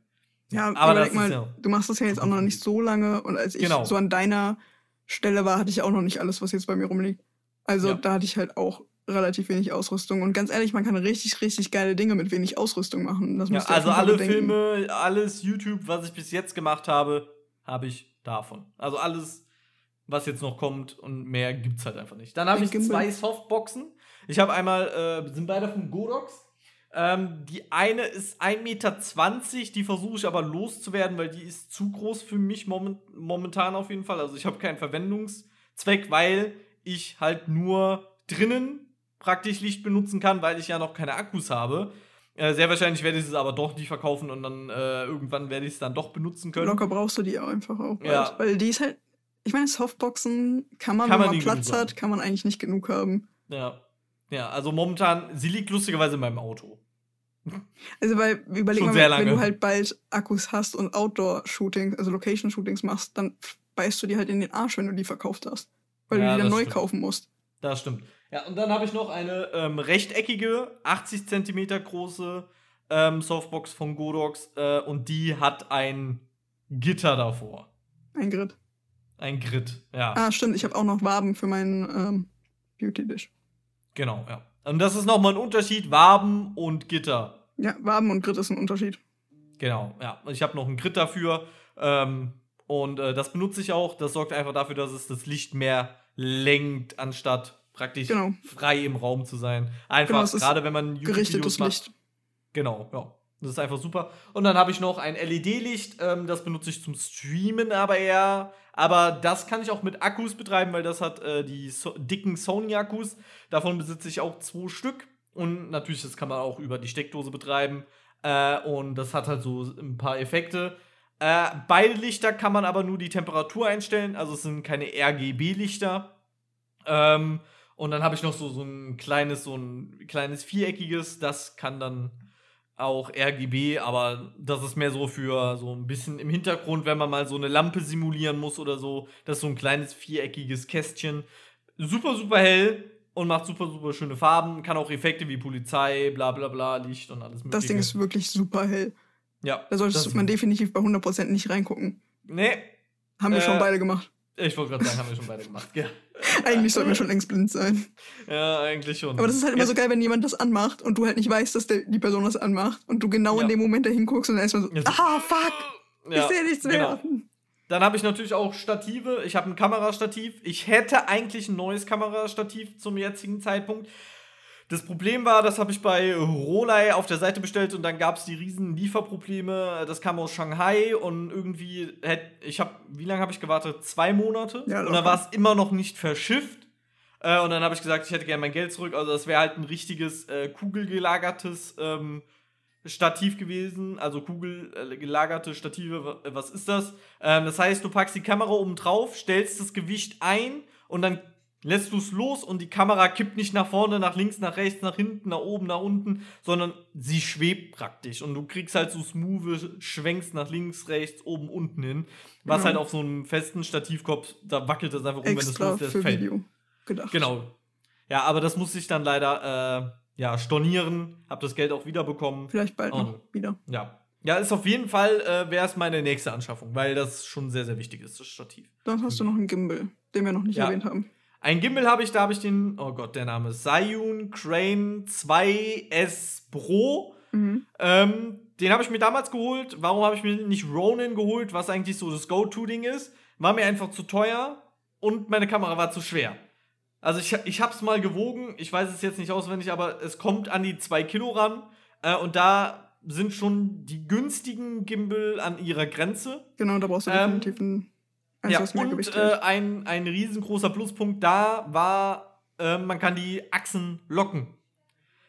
Ja, aber überleg das mal, ist ja. du machst das ja jetzt auch noch nicht so lange und als ich Genau. so an deiner Stelle war, hatte ich auch noch nicht alles, was jetzt bei mir rumliegt. Also Ja. da hatte ich halt auch relativ wenig Ausrüstung und ganz ehrlich, man kann richtig, richtig geile Dinge mit wenig Ausrüstung machen. Ja, also alle bedenken. Filme, alles YouTube, was ich bis jetzt gemacht habe, habe ich davon. Also alles, was jetzt noch kommt und mehr gibt's halt einfach nicht. Dann habe ich zwei Softboxen. Ich habe einmal, äh, sind beide von Godox. Ähm, die eine ist 1,20 Meter, die versuche ich aber loszuwerden, weil die ist zu groß für mich moment momentan auf jeden Fall. Also ich habe keinen Verwendungszweck, weil ich halt nur drinnen praktisch Licht benutzen kann, weil ich ja noch keine Akkus habe. Äh, sehr wahrscheinlich werde ich es aber doch nicht verkaufen und dann äh, irgendwann werde ich es dann doch benutzen können. Locker brauchst du die auch einfach auch. Ja. bald, Weil die ist halt, ich meine, Softboxen kann man, Kann wenn man man Platz hat, kann man eigentlich nicht genug haben. Ja. Ja, also momentan, sie liegt lustigerweise in meinem Auto. Also, weil, überleg Schon mal, wenn du halt bald Akkus hast und Outdoor-Shootings, also Location-Shootings machst, dann beißt du die halt in den Arsch, wenn du die verkauft hast. Weil Ja, du die dann neu stimmt. kaufen musst. Das stimmt. Ja, und dann habe ich noch eine ähm, rechteckige, 80 Zentimeter große ähm, Softbox von Godox äh, und die hat ein Gitter davor. Ein Grid. Ein Grid, ja. Ah, stimmt, ich habe auch noch Waben für meinen ähm, Beauty-Dish. Genau, ja. Und das ist nochmal ein Unterschied, Waben und Gitter. Ja, Waben und Grid ist ein Unterschied. Genau, ja. Ich habe noch ein Grid dafür. Ähm, und äh, das benutze ich auch. Das sorgt einfach dafür, dass es das Licht mehr lenkt, anstatt praktisch Genau. frei im Raum zu sein. Einfach, Genau, gerade wenn man YouTube-Videos Gerichtetes macht. Licht. Genau, ja. Das ist einfach super. Und dann habe ich noch ein LED-Licht, ähm, das benutze ich zum Streamen aber eher. Aber das kann ich auch mit Akkus betreiben, weil das hat äh, die so dicken Sony-Akkus. Davon besitze ich auch zwei Stück. Und natürlich, das kann man auch über die Steckdose betreiben. Äh, und das hat halt so ein paar Effekte. Äh, beide Lichter kann man aber nur die Temperatur einstellen. Also es sind keine RGB-Lichter. Ähm, und dann habe ich noch so, so ein kleines, so ein kleines viereckiges, das kann dann auch RGB, aber das ist mehr so für so ein bisschen im Hintergrund, wenn man mal so eine Lampe simulieren muss oder so. Das ist so ein kleines viereckiges Kästchen. Super, super hell und macht super, super schöne Farben. Kann auch Effekte wie Polizei, bla bla bla, Licht und alles mögliche. Das Ding ist wirklich super hell. ja. Da solltest das- man definitiv bei 100% nicht reingucken. Nee, Haben wir Äh, schon beide gemacht. Ich wollte gerade sagen, haben wir schon beide gemacht. Ja, Eigentlich sollten wir schon längst blind sein. ja eigentlich schon. Aber das ist halt immer so Jetzt- geil, wenn jemand das anmacht und du halt nicht weißt, dass der, die Person das anmacht und du genau Ja. in dem Moment dahin guckst und dann erstmal so, so- ah, fuck, Ja, ich sehe nichts genau. mehr. Dann habe ich natürlich auch Stative. Ich habe ein Kamerastativ. Ich hätte eigentlich ein neues Kamerastativ zum jetzigen Zeitpunkt. Das Problem war, das habe ich bei Rolei auf der Seite bestellt und dann gab es die riesen Lieferprobleme. Das kam aus Shanghai und irgendwie ich habe, wie lange habe ich gewartet? Zwei Monate. Ja, und dann war es immer noch nicht verschifft. Äh, und dann habe ich gesagt, ich hätte gerne mein Geld zurück. Also das wäre halt ein richtiges äh, kugelgelagertes ähm, Stativ gewesen, also kugelgelagerte Stative, wa- was ist das? Ähm, das heißt, du packst die Kamera oben drauf, stellst das Gewicht ein und dann lässt du es los und die Kamera kippt nicht nach vorne, nach links, nach rechts, nach hinten, nach oben, nach unten, sondern sie schwebt praktisch und du kriegst halt so smooth Schwenks nach links, rechts, oben, unten hin, was Genau. halt auf so einem festen Stativkopf, da wackelt das einfach wenn es Extra loslässt, für fällt. Video gedacht. Genau. Ja, aber das musste ich dann leider äh, ja, stornieren, hab das Geld auch wiederbekommen. Vielleicht bald Oh. noch wieder. Ja. Ja, ist auf jeden Fall, äh, wäre es meine nächste Anschaffung, weil das schon sehr, sehr wichtig ist, das Stativ. Dann hast du noch einen Gimbal, den wir noch nicht Ja. erwähnt haben. Ein Gimbal habe ich, da habe ich den, oh Gott, der Name Zhiyun Crane 2S Pro. Mhm. Ähm, den habe ich mir damals geholt. Warum habe ich mir nicht Ronin geholt, was eigentlich so das Go-To-Ding ist? War mir einfach zu teuer und meine Kamera war zu schwer. Also ich, ich habe es mal gewogen, ich weiß es jetzt nicht auswendig, aber es kommt an die 2 Kilo ran. Äh, und da sind schon die günstigen Gimbal an ihrer Grenze. Genau, da brauchst du Ähm, definitiv eins, Ja, und äh, ein, ein riesengroßer Pluspunkt da war, äh, man kann die Achsen locken.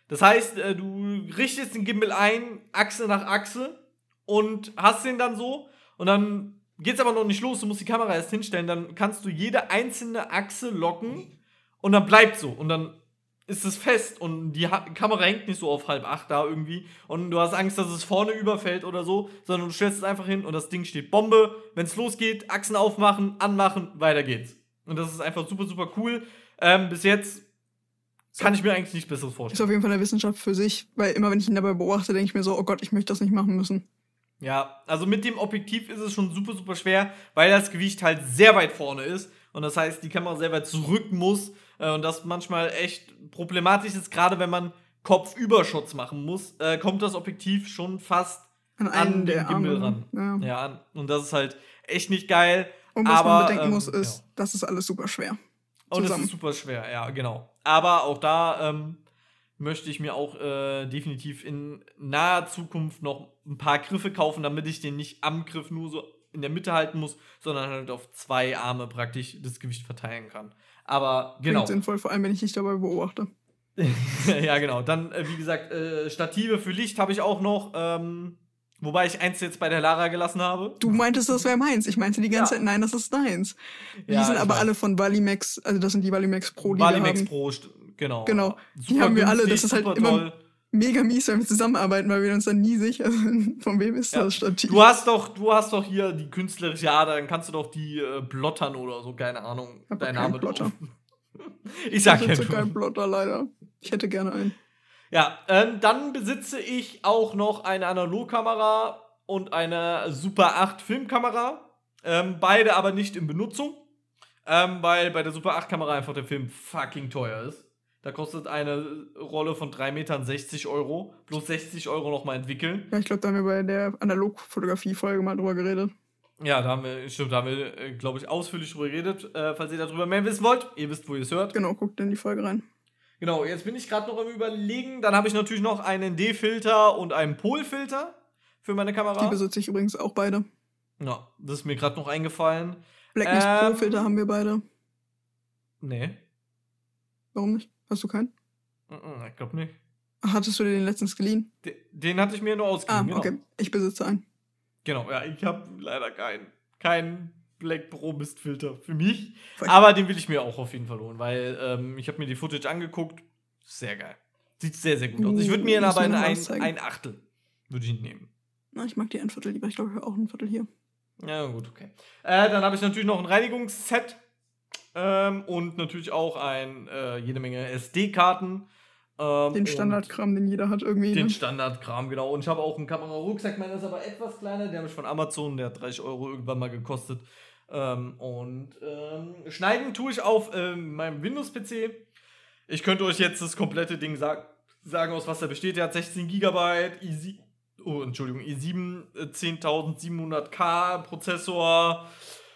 Das heißt, äh, du richtest den Gimbal ein, Achse nach Achse, und hast den dann so, und dann geht's aber noch nicht los, du musst die Kamera erst hinstellen, dann kannst du jede einzelne Achse locken, und dann bleibt so, und dann ist es fest und die ha Kamera hängt nicht so auf halb acht da irgendwie und du hast Angst, dass es vorne überfällt oder so, sondern du stellst es einfach hin und das Ding steht Bombe. Wenn es losgeht, Achsen aufmachen, anmachen, weiter geht's. Und das ist einfach super, super cool. Ähm, bis jetzt kann ich mir eigentlich nichts Besseres Ist vorstellen. auf jeden Fall eine Wissenschaft für sich, weil immer wenn ich ihn dabei beobachte, denke ich mir so, oh Gott, ich möchte das nicht machen müssen. Ja, also mit dem Objektiv ist es schon super, super schwer, weil das Gewicht halt sehr weit vorne ist. Und das heißt, die Kamera sehr weit zurück muss. Äh, und das manchmal echt problematisch ist, gerade wenn man Kopfübershots machen muss, äh, kommt das Objektiv schon fast An an der den Gimbal Arme. ran. Ja. Ja, und das ist halt echt nicht geil. Und was aber, man bedenken ähm, muss, ist, ja. das ist alles super schwer. Und es ist super schwer, ja, genau. Aber auch da ähm, möchte ich mir auch äh, definitiv in naher Zukunft noch ein paar Griffe kaufen, damit ich den nicht am Griff nur so in der Mitte halten muss, sondern halt auf zwei Arme praktisch das Gewicht verteilen kann. Aber genau. Klingt sinnvoll, vor allem wenn ich dich dabei beobachte. ja, genau. Dann, äh, wie gesagt, äh, Stative für Licht habe ich auch noch. Ähm, wobei ich eins jetzt bei der Lara gelassen habe. Du meintest, das wäre meins. Ich meinte die ganze Ja. Zeit, nein, das ist deins. Die Ja, sind aber weiß. alle von Valimax, also das sind die Valimax Pro, die wir Valimax haben. Pro, Genau. Genau. Super Die haben wir alle, das ist halt immer- toll. Mega mies, wenn wir zusammenarbeiten, weil wir uns dann nie sicher sind, von wem ist Ja. das Stativ. Du hast doch, du hast doch hier die künstlerische Ader, dann kannst du doch die äh, blottern oder so, keine Ahnung. hab Dein keinen Name Blotter. Ich sag ich ja nur. Plotter, leider. Ich hätte gerne einen. Ja, ähm, dann besitze ich auch noch eine Analogkamera und eine Super 8 Filmkamera. Ähm, beide aber nicht in Benutzung. Ähm, weil bei der Super 8 Kamera einfach der Film fucking teuer ist. Da kostet eine Rolle von 3 Metern 60 Euro. Plus 60 Euro nochmal entwickeln. Ja, ich glaube, da haben wir bei der Analogfotografie-Folge mal drüber geredet. Ja, da haben wir, stimmt, da haben wir, äh, glaube ich, ausführlich drüber geredet. Äh, falls ihr darüber mehr wissen wollt, ihr wisst, wo ihr es hört. Genau, guckt in die Folge rein. Genau, jetzt bin ich gerade noch am überlegen. Dann habe ich natürlich noch einen D-Filter und einen Pol-Filter für meine Die Kamera. besitze ich übrigens auch beide. Ja, das ist mir gerade noch eingefallen. Blackness Ähm. Pro Filter haben wir beide. Nee, Warum nicht? Hast du keinen? Ich glaube nicht. Hattest du dir den letztens geliehen? De- Den hatte ich mir nur Ah, ausgeliehen. genau. okay. Ich besitze einen. Genau, ja, ich habe leider keinen kein Black Pro Mistfilter für mich. Voll. Aber den will ich mir auch auf jeden Fall holen, weil ähm, ich habe mir die Footage angeguckt. Sehr geil. Sieht sehr, sehr gut aus. Ich würde mir Uh, aber mir ein, ein, Achtel würde ich ihn nehmen. Na, ich mag die ein Viertel lieber. Ich glaube, ich habe auch ein Viertel hier. Ja, gut, okay. Äh, dann habe ich natürlich noch ein Reinigungsset ähm, und natürlich auch ein, äh, jede Menge SD-Karten. Ähm, Den Standardkram, den jeder hat irgendwie. Den Ne? Standardkram, genau. Und ich habe auch einen Kamera-Rucksack, meiner ist aber etwas kleiner. Der habe ich von Amazon, der hat 30 Euro irgendwann mal gekostet. Ähm, und ähm, schneiden tue ich auf ähm, meinem Windows-PC. Ich könnte euch jetzt das komplette Ding sag sagen, aus was er besteht. Der hat 16 GB, i7, oh, Entschuldigung, i7 äh, 10700K Prozessor,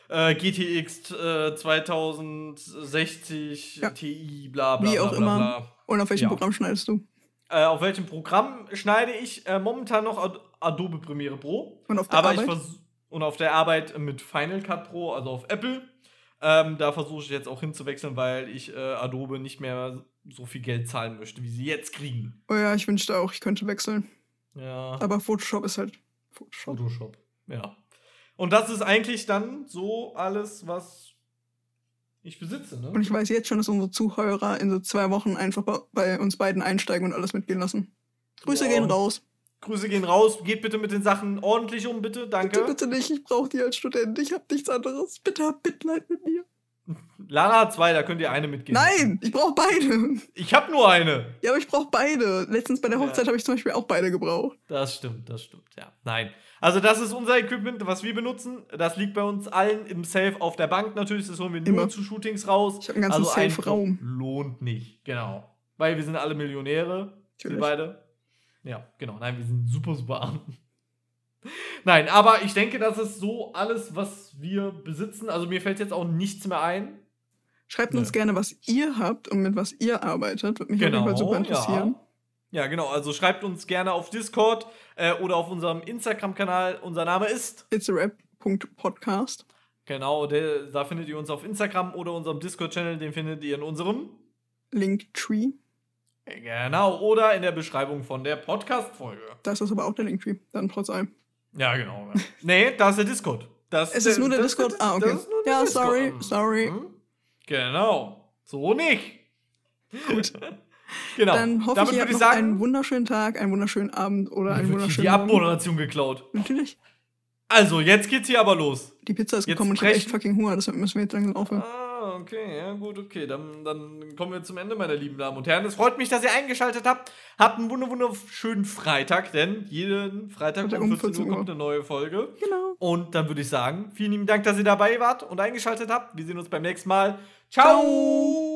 äh, GTX äh, 2060 Ja. Ti, bla bla Wie bla, auch bla, immer. bla. Und auf welchem Ja. Programm schneidest du? Äh, auf welchem Programm schneide ich? Äh, momentan noch Ad Adobe Premiere Pro. Und auf der Aber Arbeit? und auf der Arbeit mit Final Cut Pro, also auf Apple. Ähm, da versuche ich jetzt auch hinzuwechseln, weil ich äh, Adobe nicht mehr so viel Geld zahlen möchte, wie sie jetzt kriegen. Oh ja, ich wünschte auch, ich könnte wechseln. Ja. Aber Photoshop ist halt Photoshop. Photoshop. Ja. Und das ist eigentlich dann so alles, was ich besitze, ne? Und ich weiß jetzt schon, dass unsere Zuhörer in so zwei Wochen einfach bei, uns beiden einsteigen und alles mitgehen lassen. Grüße Wow. gehen raus. Grüße gehen raus. Geht bitte mit den Sachen ordentlich um, bitte. Danke. Bitte, bitte nicht, ich brauche die als Student. Ich habe nichts anderes. Bitte habt Mitleid mit mir. Lana hat zwei, da könnt ihr eine mitgehen. Nein, ich brauche beide. Ich habe nur eine. Ja, aber ich brauche beide. Letztens bei der Ja. Hochzeit habe ich zum Beispiel auch beide gebraucht. Das stimmt, das stimmt, ja. Nein. Also, das ist unser Equipment, was wir benutzen. Das liegt bei uns allen im Safe auf der Bank natürlich. Das holen wir nur Immer. zu Shootings raus. Ich habe einen ganzen also Safe-Raum. Lohnt nicht, genau. Weil wir sind alle Millionäre. Wir Natürlich. beide. Ja, genau. Nein, wir sind super, super arm. Nein, aber ich denke, das ist so alles, was wir besitzen. Also, mir fällt jetzt auch nichts mehr ein. Schreibt uns Nö. gerne, was ihr habt und mit was ihr arbeitet. Würde mich auf jeden Fall super interessieren. Genau, Ja. Ja, genau. Also schreibt uns gerne auf Discord äh, oder auf unserem Instagram-Kanal. Unser Name ist It's a rap.podcast. Genau, der, da findet ihr uns auf Instagram oder unserem Discord-Channel, den findet ihr in unserem. Linktree. Genau, oder in der Beschreibung von der Podcast-Folge. Da ist das aber auch der Linktree. Dann trotz allem. Ja, genau. Ja. nee, da ist der Discord. Das, Es ist nur der das- Discord? das- Ah, okay. das der Ja, Discord. sorry, Hm. sorry. Hm? Genau. So nicht. Gut. genau. Dann hoffe Damit ich, ihr würde habt ich noch sagen, einen wunderschönen Tag, einen wunderschönen Abend oder einen wunderschönen die. Abmoderation geklaut. Natürlich. Also, jetzt geht's hier aber los. Die Pizza ist Jetzt gekommen und ich habe echt fucking Hunger, deshalb müssen wir jetzt langsam aufhören. Ah, okay, ja, gut, okay. Dann, dann kommen wir zum Ende, meine lieben Damen und Herren. Es freut mich, dass ihr eingeschaltet habt. Habt einen wunder wunderschönen Freitag, denn jeden Freitag um um 14 Uhr 14 Uhr. kommt eine neue Folge. Genau. Und dann würde ich sagen, vielen lieben Dank, dass ihr dabei wart und eingeschaltet habt. Wir sehen uns beim nächsten Mal. Ciao.